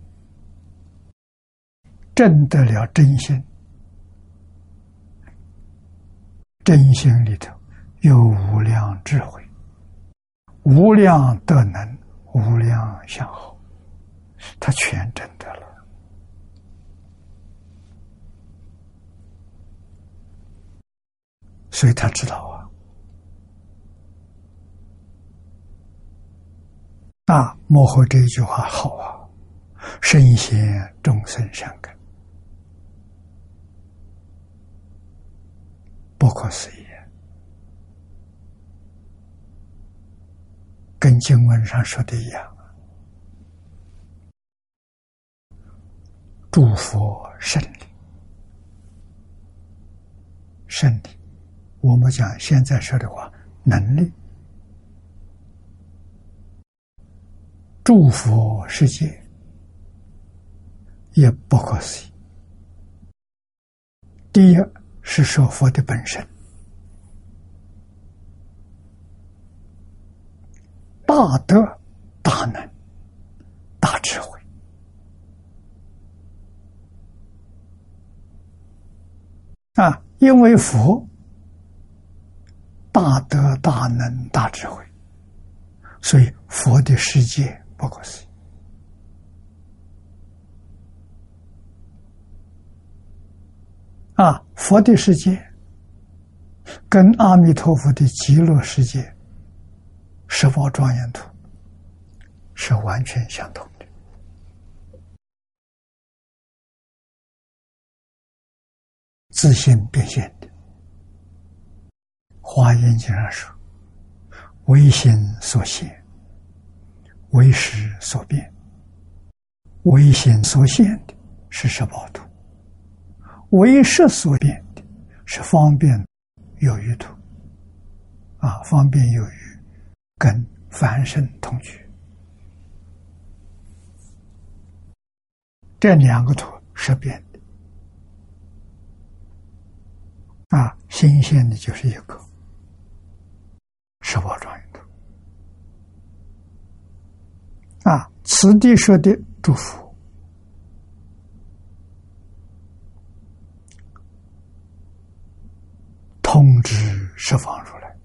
[SPEAKER 1] 证得了真心，真心里头。有无量智慧，无量德能，无量相好，他全真得了。所以他知道啊，啊，幕后这一句话好啊，圣贤众生善根，不可思议。跟经文上说的一样，祝福胜利，胜利。我们讲现在说的话，能力，祝福世界也不可思议。第一是说佛的本身。大德、大能、大智慧啊！因为佛大德、大能、大智慧，所以佛的世界不可思议啊！佛的世界跟阿弥陀佛的极乐世界。十宝庄严图是完全相同的，自性变现的。华严经上说：“唯心所现，唯识所变。唯心所现的是十宝图，唯识所变的是方便有余图。啊，方便有余。”跟凡圣同居，这两个图是变的啊，新鲜的就是一个十宝庄严图啊，此地说的祝福，通知释放如来。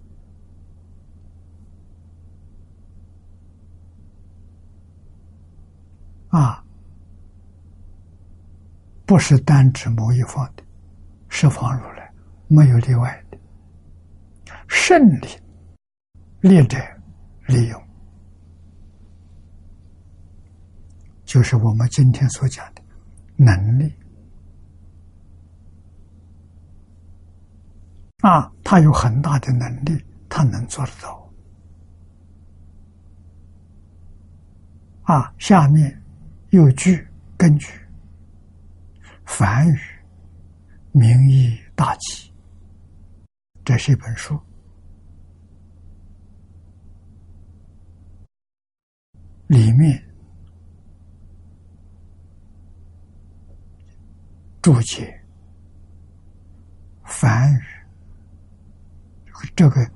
[SPEAKER 1] 啊，不是单指某一方的，释放如来没有例外的，胜利利者利用，就是我们今天所讲的能力。啊，他有很大的能力，他能做得到。啊，下面。有据根据，梵语名义大集，这是一本书，里面注解梵语这个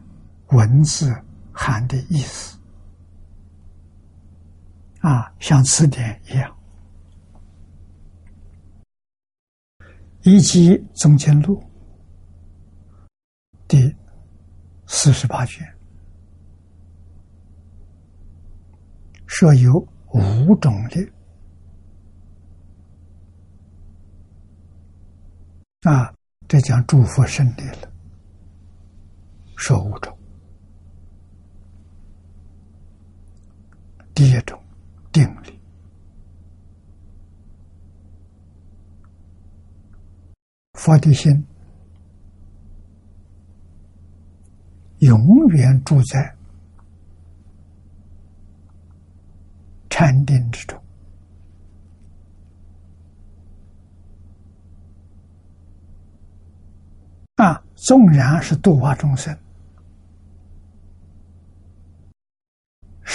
[SPEAKER 1] 文字含的意思。啊，像词典一样，以及《宗经录》第四十八卷，设有五种的啊，这讲祝福胜利了，说五种。第一种，定力。发的心永远住在禅定之中，啊，纵然是度化众生，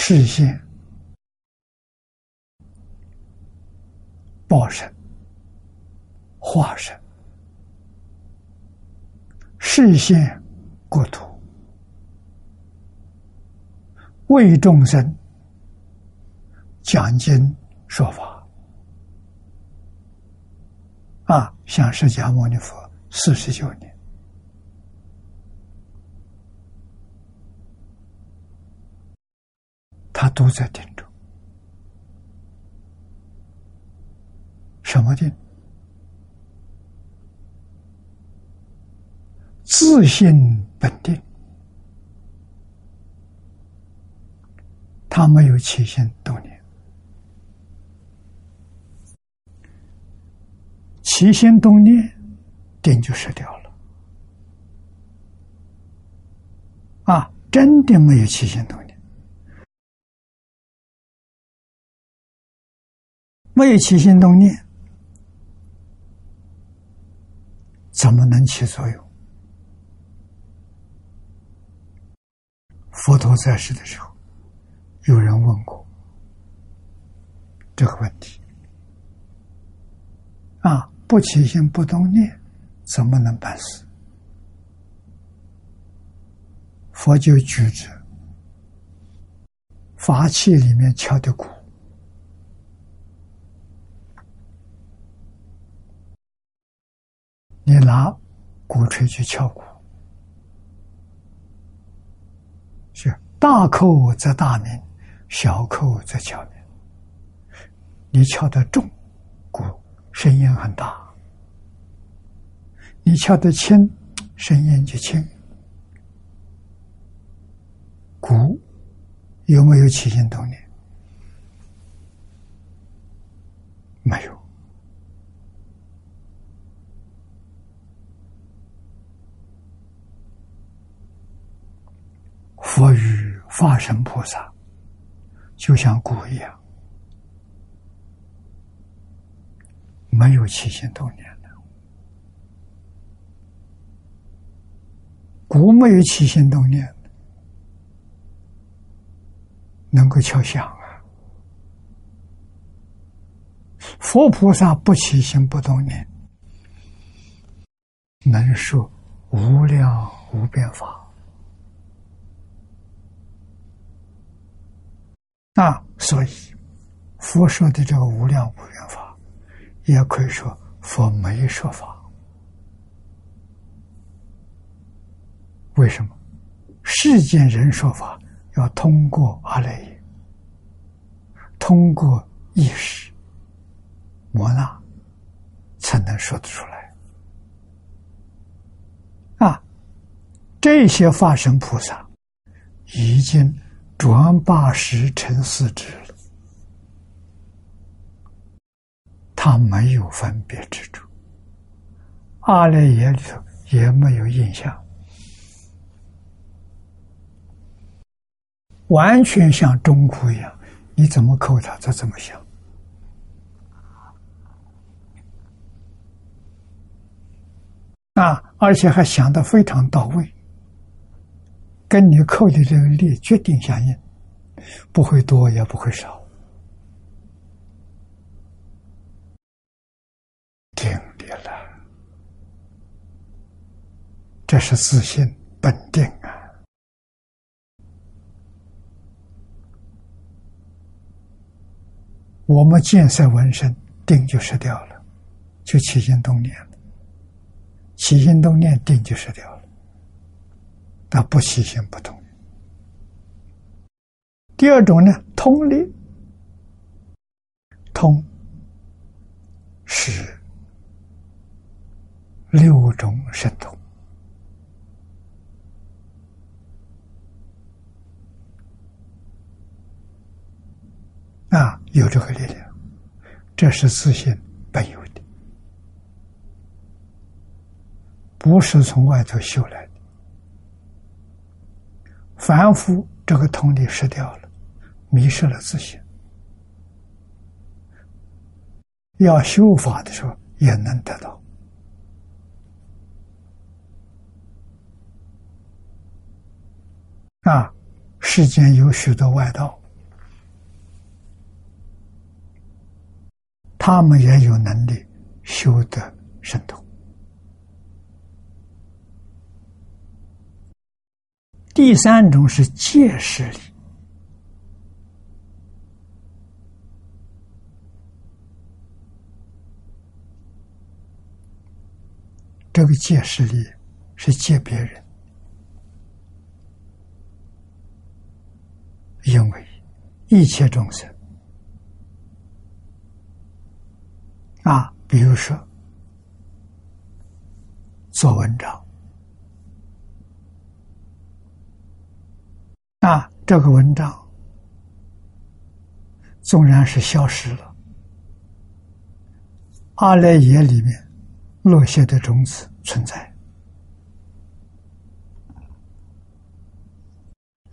[SPEAKER 1] 视线报身、化身、视线国土，为众生讲经说法，啊，像释迦牟尼佛四十九年。他都在定中，什么定？自信本定，他没有起心动念，起心动念，定就失掉了。啊，真的没有起心动念。没有起心动念，怎么能起作用？佛陀在世的时候，有人问过这个问题：啊，不起心不动念，怎么能办事？佛就举着法器里面敲的鼓。你拿鼓槌去敲鼓，是大扣则大鸣，小扣则巧鸣。你敲得重，鼓声音很大；你敲得轻，声音就轻。鼓有没有起心动念？没有。佛与化身菩萨，就像鼓一样，没有起心动念的。鼓没有起心动念，能够敲响啊？佛菩萨不起心不动念，能说无量无边法。啊，所以佛说的这个无量无边法，也可以说佛没说法。为什么？世间人说法要通过阿赖耶，通过意识、摩那，才能说得出来。啊，这些化身菩萨已经。转八十成四智了，他没有分别之处，阿赖耶里头也没有印象，完全像中国一样，你怎么扣他，他怎么想啊！而且还想的非常到位。跟你扣的这个力决定相应，不会多也不会少，定力了，这是自信本定啊。我们见色闻声，定就失掉了，就起心动念了，起心动念，定就失掉。那不起心不动。第二种呢，通力，通是六种神通啊，有这个力量，这是自信本有的，不是从外头修来的。凡夫这个通力失掉了，迷失了自信。要修法的时候也能得到。啊，世间有许多外道，他们也有能力修得神通。第三种是借势力，这个借势力是借别人，因为一切众生啊，比如说做文章。啊，这个文章纵然是消失了，阿赖耶里面落下的种子存在，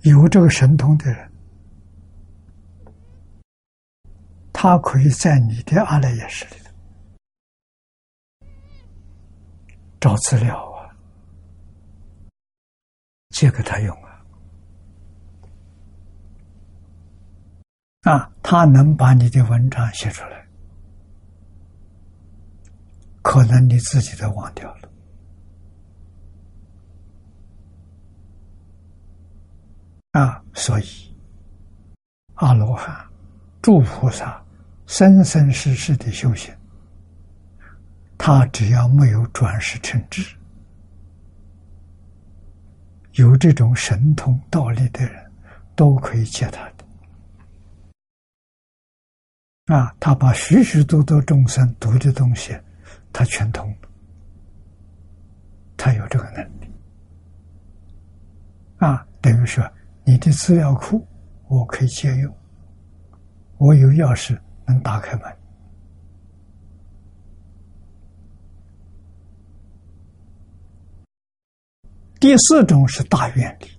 [SPEAKER 1] 有这个神通的人，他可以在你的阿赖耶识里头找资料啊，借给他用啊。啊，他能把你的文章写出来，可能你自己都忘掉了。啊，所以阿罗汉、诸菩萨生生世世的修行，他只要没有转世成智，有这种神通道力的人，都可以借他。啊，他把许许多多众生读的东西，他全通，他有这个能力。啊，等于说你的资料库我可以借用，我有钥匙能打开门。第四种是大愿力，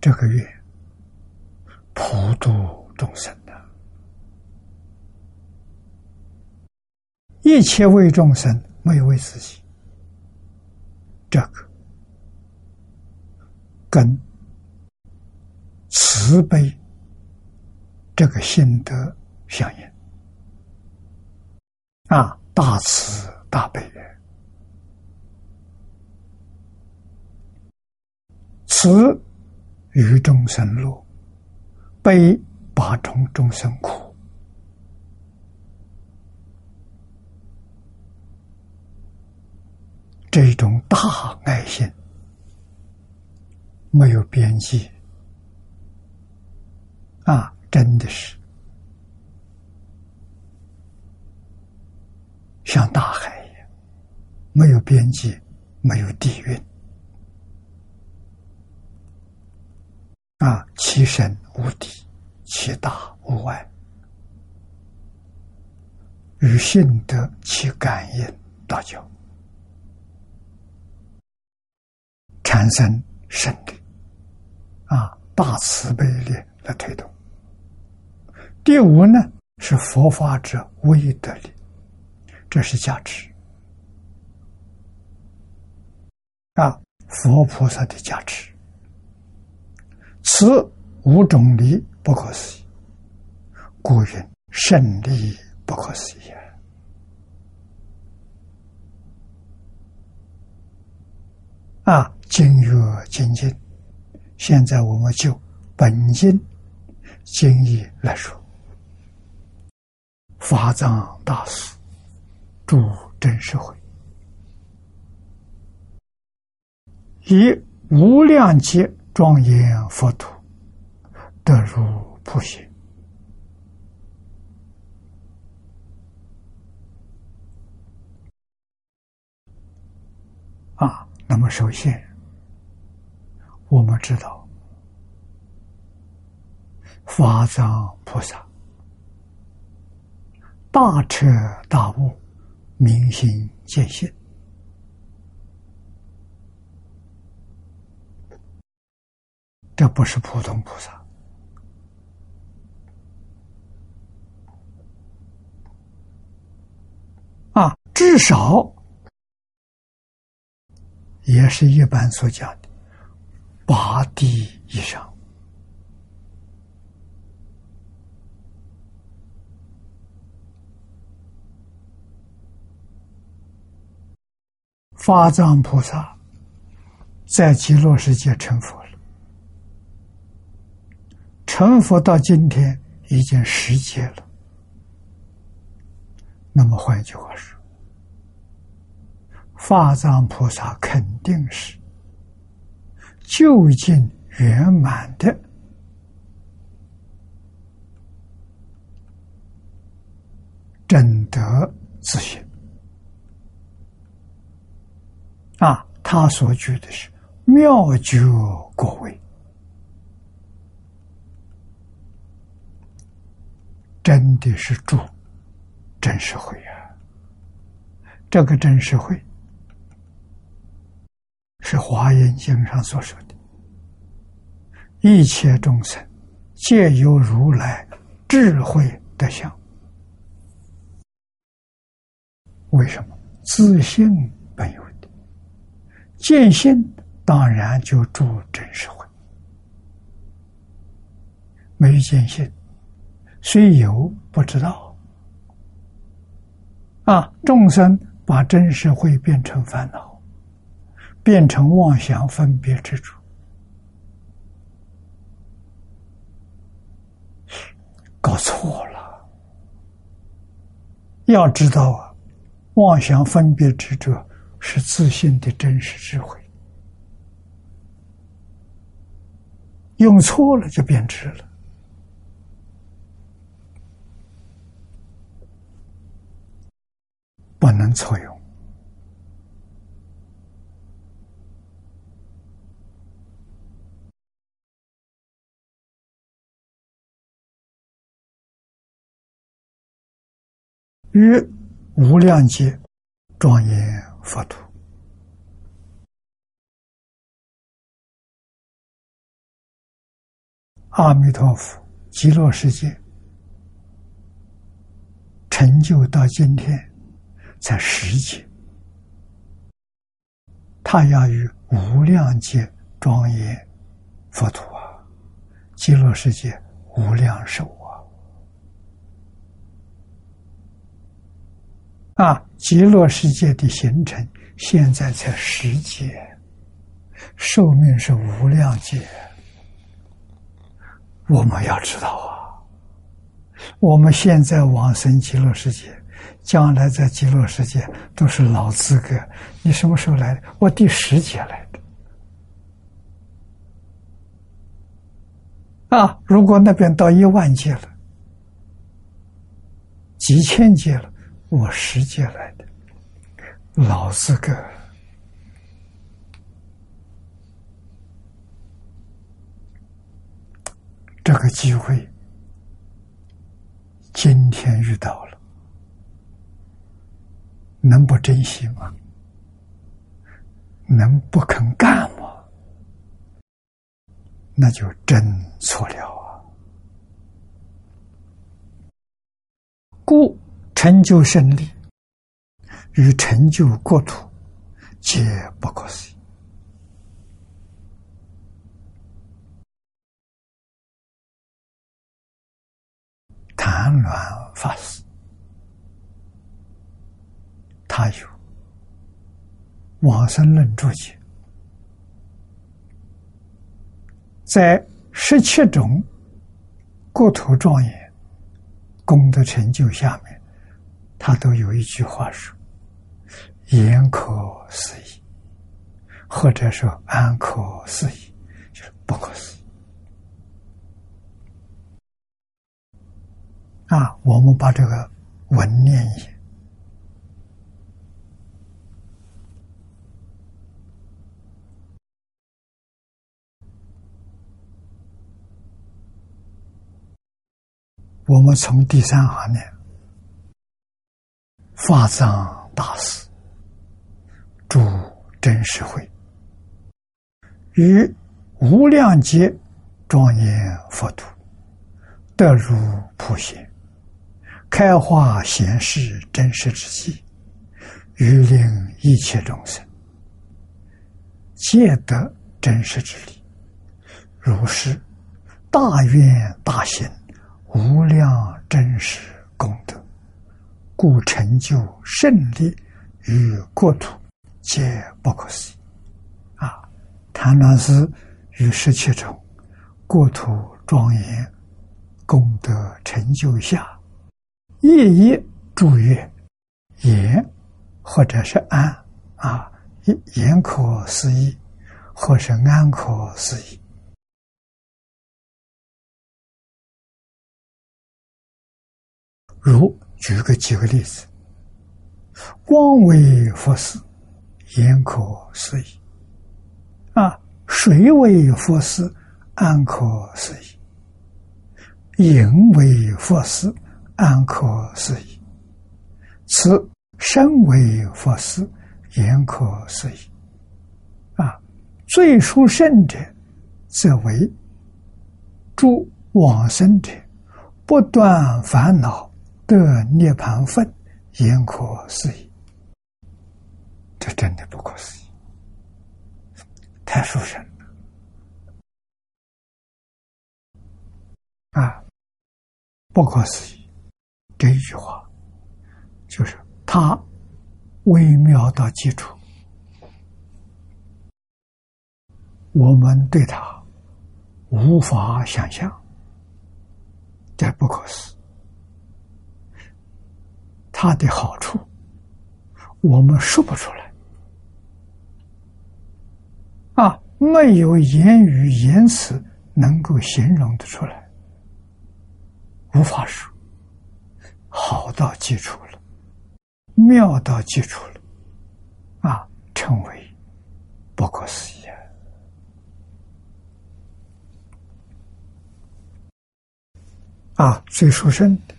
[SPEAKER 1] 这个愿普度众生。一切为众生，没有为自己。这个跟慈悲这个心德相应啊，大慈大悲人，慈与众生乐，悲把众众生苦。这种大爱心没有边际。啊，真的是。像大海一样，没有边际，没有底蕴。啊，其深无底，其大无外，与性德其感应道交。产生胜利，啊，大慈悲力来推动。第五呢是佛法者威德力，这是价值，啊，佛菩萨的价值。此五种力不可思议，故云胜利不可思议。啊，经约精进，现在我们就本经经义来说，法藏大师住真实会，以无量劫庄严佛土，得入普贤。啊。那么，首先，我们知道，法藏菩萨大彻大悟、明心见性，这不是普通菩萨啊，至少。也是一般所讲的，八地以上。法藏菩萨在极乐世界成佛了，成佛到今天已经十劫了。那么换一句话说，法藏菩萨肯定是究竟圆满的真德自信。啊，他所举的是妙觉果位，真的是住真实会啊！这个真实会是《华严经》上所说的，一切众生皆有如来智慧德相。为什么？自信本有的。见性当然就住真实慧，没有见性，虽有不知道。啊，众生把真实慧变成烦恼，变成妄想分别之处，搞错了。要知道啊，妄想分别之者。是自信的真实智慧，用错了就变质了，不能错用。于无量劫庄严。佛土，阿弥陀佛，极乐世界成就到今天才十劫，他要与无量劫庄严佛土啊，极乐世界无量寿啊，极乐世界的形成，现在才十劫，寿命是无量劫。我们要知道啊，我们现在往生极乐世界，将来在极乐世界都是老资格。你什么时候来的？我第十劫来的。啊，如果那边到一万劫了，几千劫了。我实践来的，老资格，这个机会今天遇到了，能不珍惜吗？能不肯干吗？那就真错了啊！故。成就胜利与成就国土，皆不可思议。谭鸾法师，他有《往生论注解》，在十七种国土庄严功德成就下面。他都有一句话说：“言可思议，或者说安可思议，就是不可思议。”啊，我们把这个文念一下。我们从第三行念。法藏大师住真实会，于无量劫庄严佛土，得如普贤，开化显示真实之际，于令一切众生皆得真实之理，如是大愿大行，无量真实功德，故成就胜利与国土，皆不可思议。啊，谭老师与十七种，国土庄严，功德成就下，夜夜祝愿言，或者是安啊，言可思议，或是安可思议。如举个几个例子，光为佛事，言可思议；啊，水为佛事，安可思议；影为佛事，安可思议；此身为佛事，言可思议。啊，最殊胜者，则为诸往生者不断烦恼。得涅盘分，言可思议。这真的不可思议，太殊胜了啊！不可思议，这一句话就是他微妙到基础，我们对他无法想象，这不可思议。它的好处，我们说不出来啊，没有言语言辞能够形容的出来，无法说，好到基础了，妙到基础了，啊，称为不可思议啊，最殊胜的。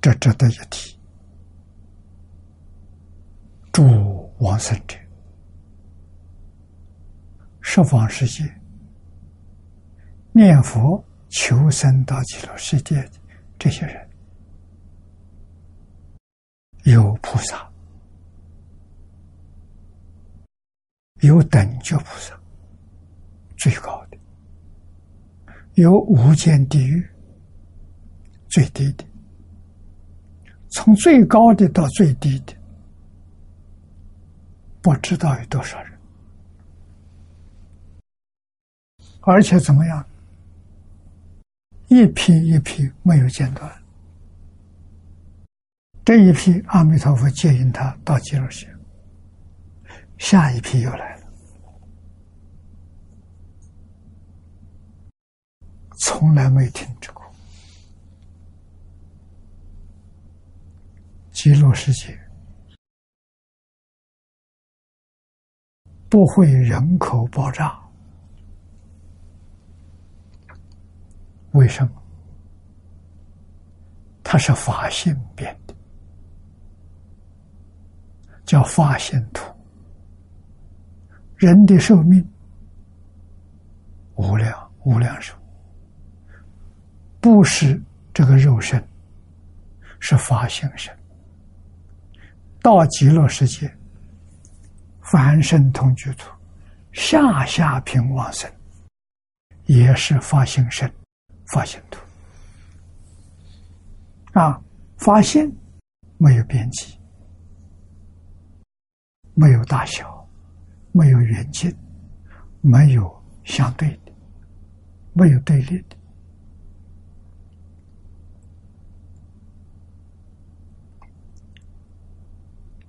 [SPEAKER 1] 这值得一提。诸往生者，十方世界。念佛求生到极乐世界的这些人，有菩萨，有等觉菩萨，最高的；有无间地狱，最低的。从最高的到最低的，不知道有多少人，而且怎么样？一批一批没有间断。这一批阿弥陀佛接引他到极乐世，下一批又来了，从来没停止过。极乐世界不会人口爆炸，为什么？它是法性变的，叫法性土。人的寿命无量无量寿，不是这个肉身，是法性身。到极乐世界，凡圣同居土，下下品往生，也是发心身、发心土。啊，发现没有边际，没有大小，没有远近，没有相对的，没有对立的。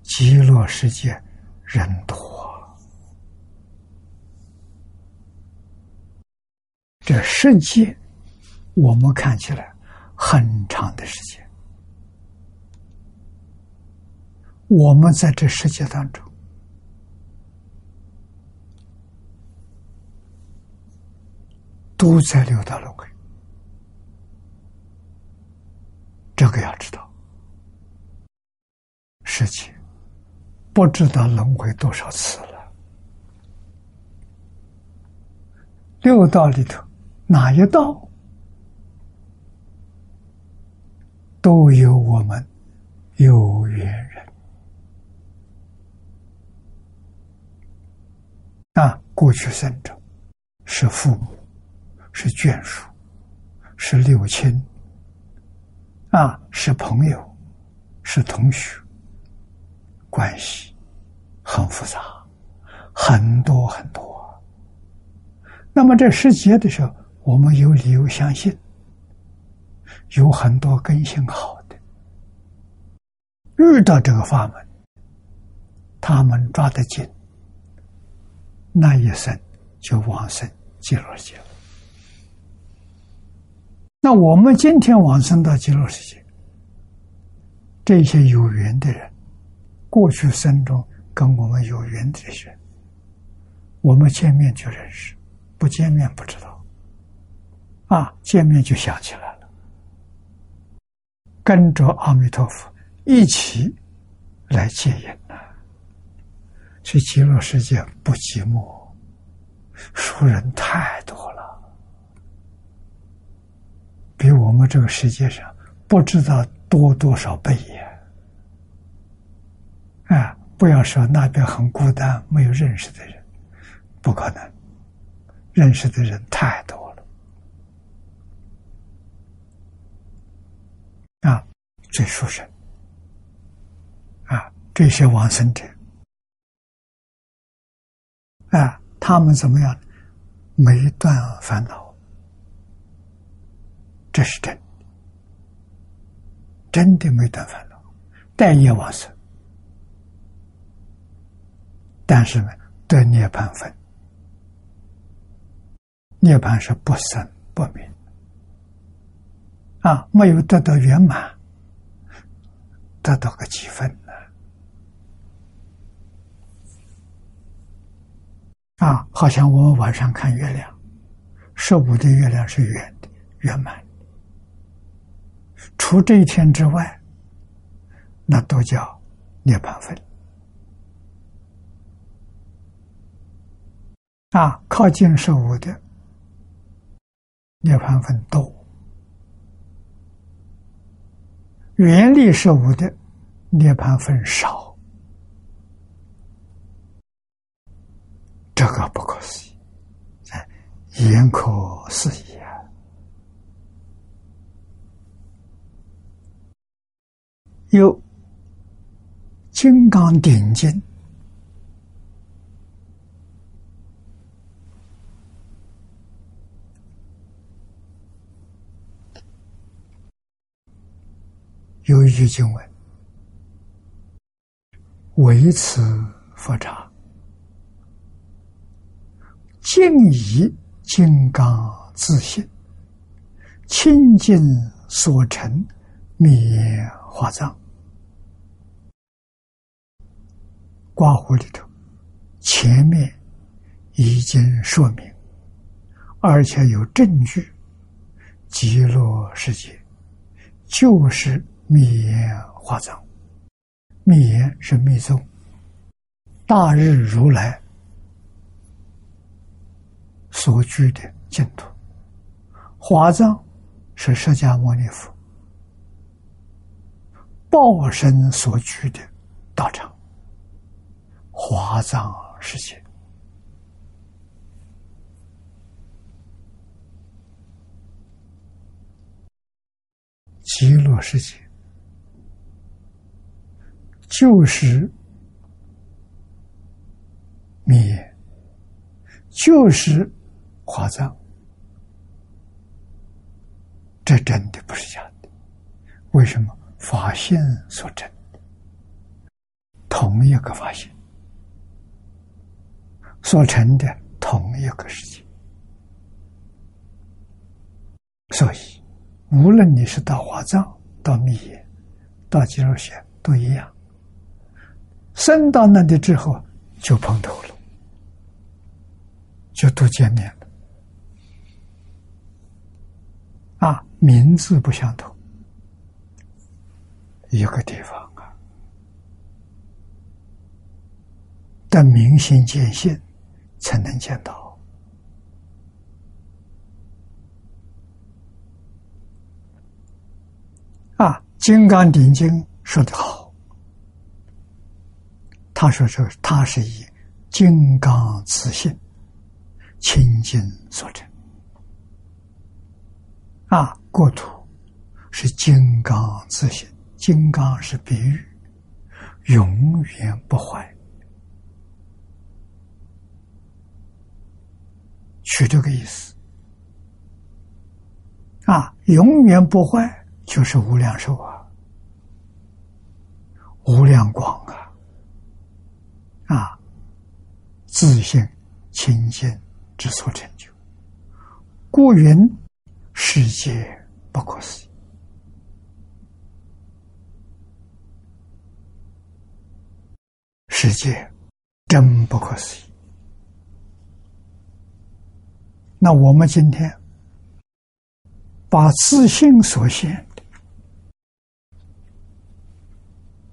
[SPEAKER 1] 极乐世界人多，这世界我们看起来很长的时间，我们在这世界当中都在六道轮回，这个要知道，世界。不知道轮回多少次了。六道里头，哪一道都有我们有缘人啊！过去生者，是父母，是眷属，是六亲，啊，是朋友，是同学，关系很复杂，很多很多。那么这世界的时候，我们有理由相信，有很多根性好的，遇到这个法门，他们抓得紧。那一生就往生极乐世界。那我们今天往生到极乐世界，这些有缘的人，过去生中跟我们有缘的人，我们见面就认识，不见面不知道。啊，见面就想起来了，跟着阿弥陀佛一起来戒烟。去极乐世界不寂寞，熟人太多了，比我们这个世界上不知道多多少倍呀！不要说那边很孤单，没有认识的人，不可能，认识的人太多了。啊，最殊胜啊，这些往生者。啊，他们怎么样？没断烦恼，这是真的，真的没断烦恼，待业往生，但是呢，得涅槃分，涅槃是不生不灭，啊，没有得到圆满，得到个几分呢。啊，好像我们晚上看月亮，十五的月亮是圆的、圆满。除这一天之外，那都叫涅槃分。啊，靠近十五的涅槃分多，远离十五的涅槃分少。这个不可思议，哎言可思议啊！有《金刚顶经》，有一句经文：“唯此佛刹。”静以金刚自信，清净所成灭化障。刮胡里头，前面已经说明，而且有证据，极乐世界就是灭化障，灭是密宗，大日如来。所居的净土，华藏是释迦牟尼佛。报身所居的道场，华藏世界，极乐世界。就是灭，就是。华藏，这真的不是假的。为什么？发现所成，同一个发现所成的同一个世界。所以，无论你是到华藏、到密野、到极乐穴，都一样。升到那里之后，就碰头了，就都见面了。啊，名字不相同，一个地方啊，但明心见性才能见到。啊，《金刚顶经》说得好，他说：“是他是以金刚自信清净所成。啊，国土是金刚自信，金刚是比喻，永远不坏。取这个意思，啊，永远不坏，就是无量寿啊，无量光啊，啊，自性清净之所成就，故云世界不可思议，世界真不可思议。那我们今天把自信所现的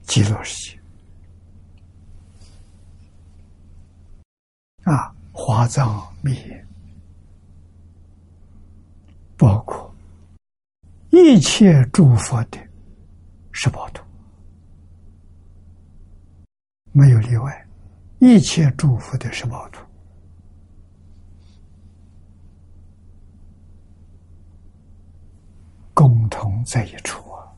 [SPEAKER 1] 极乐世界。啊，华藏密，包括一切诸佛的十八图，没有例外，一切诸佛的十八图。共同在一处啊！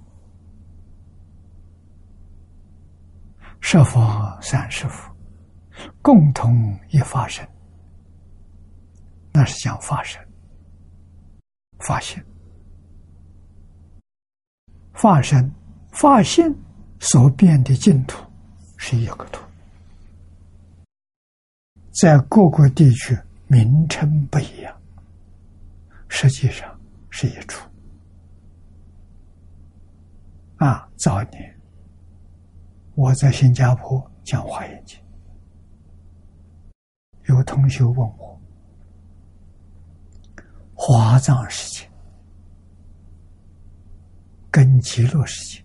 [SPEAKER 1] 十方三世佛共同一发生，那是讲发生、发现、发生、发现所变的净土是一个土，在各个地区名称不一样，实际上是一处。啊，早年我在新加坡讲华严经，有同学问我：华藏世界跟极乐世界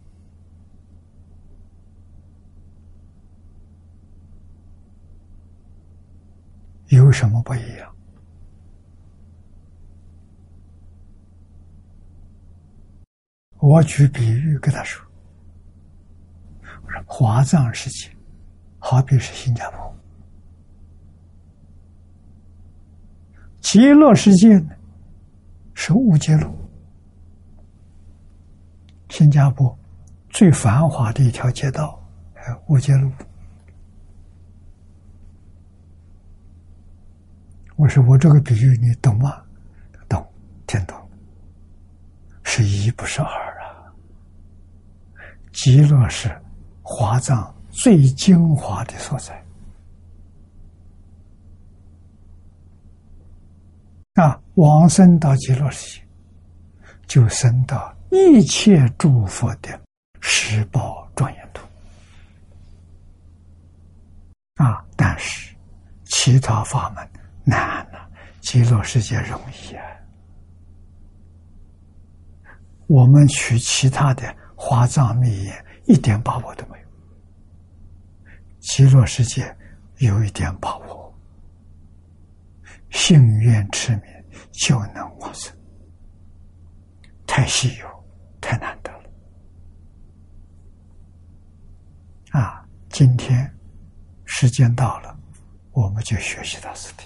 [SPEAKER 1] 有什么不一样？我举比喻跟他说：“我说华藏世界，好比是新加坡；极乐世界呢，是五街路。新加坡最繁华的一条街道，有五街路。我说我这个比喻你懂吗？懂，听懂。是一，不是二啊。”极乐是华藏最精华的所在啊！往生到极乐世界，就生到一切诸佛的十宝庄严土啊！但是其他法门难了，极乐世界容易啊！我们取其他的。华藏密眼一点把握都没有，极乐世界有一点把握，幸愿持名就能往生，太稀有，太难得了。啊，今天时间到了，我们就学习到此地。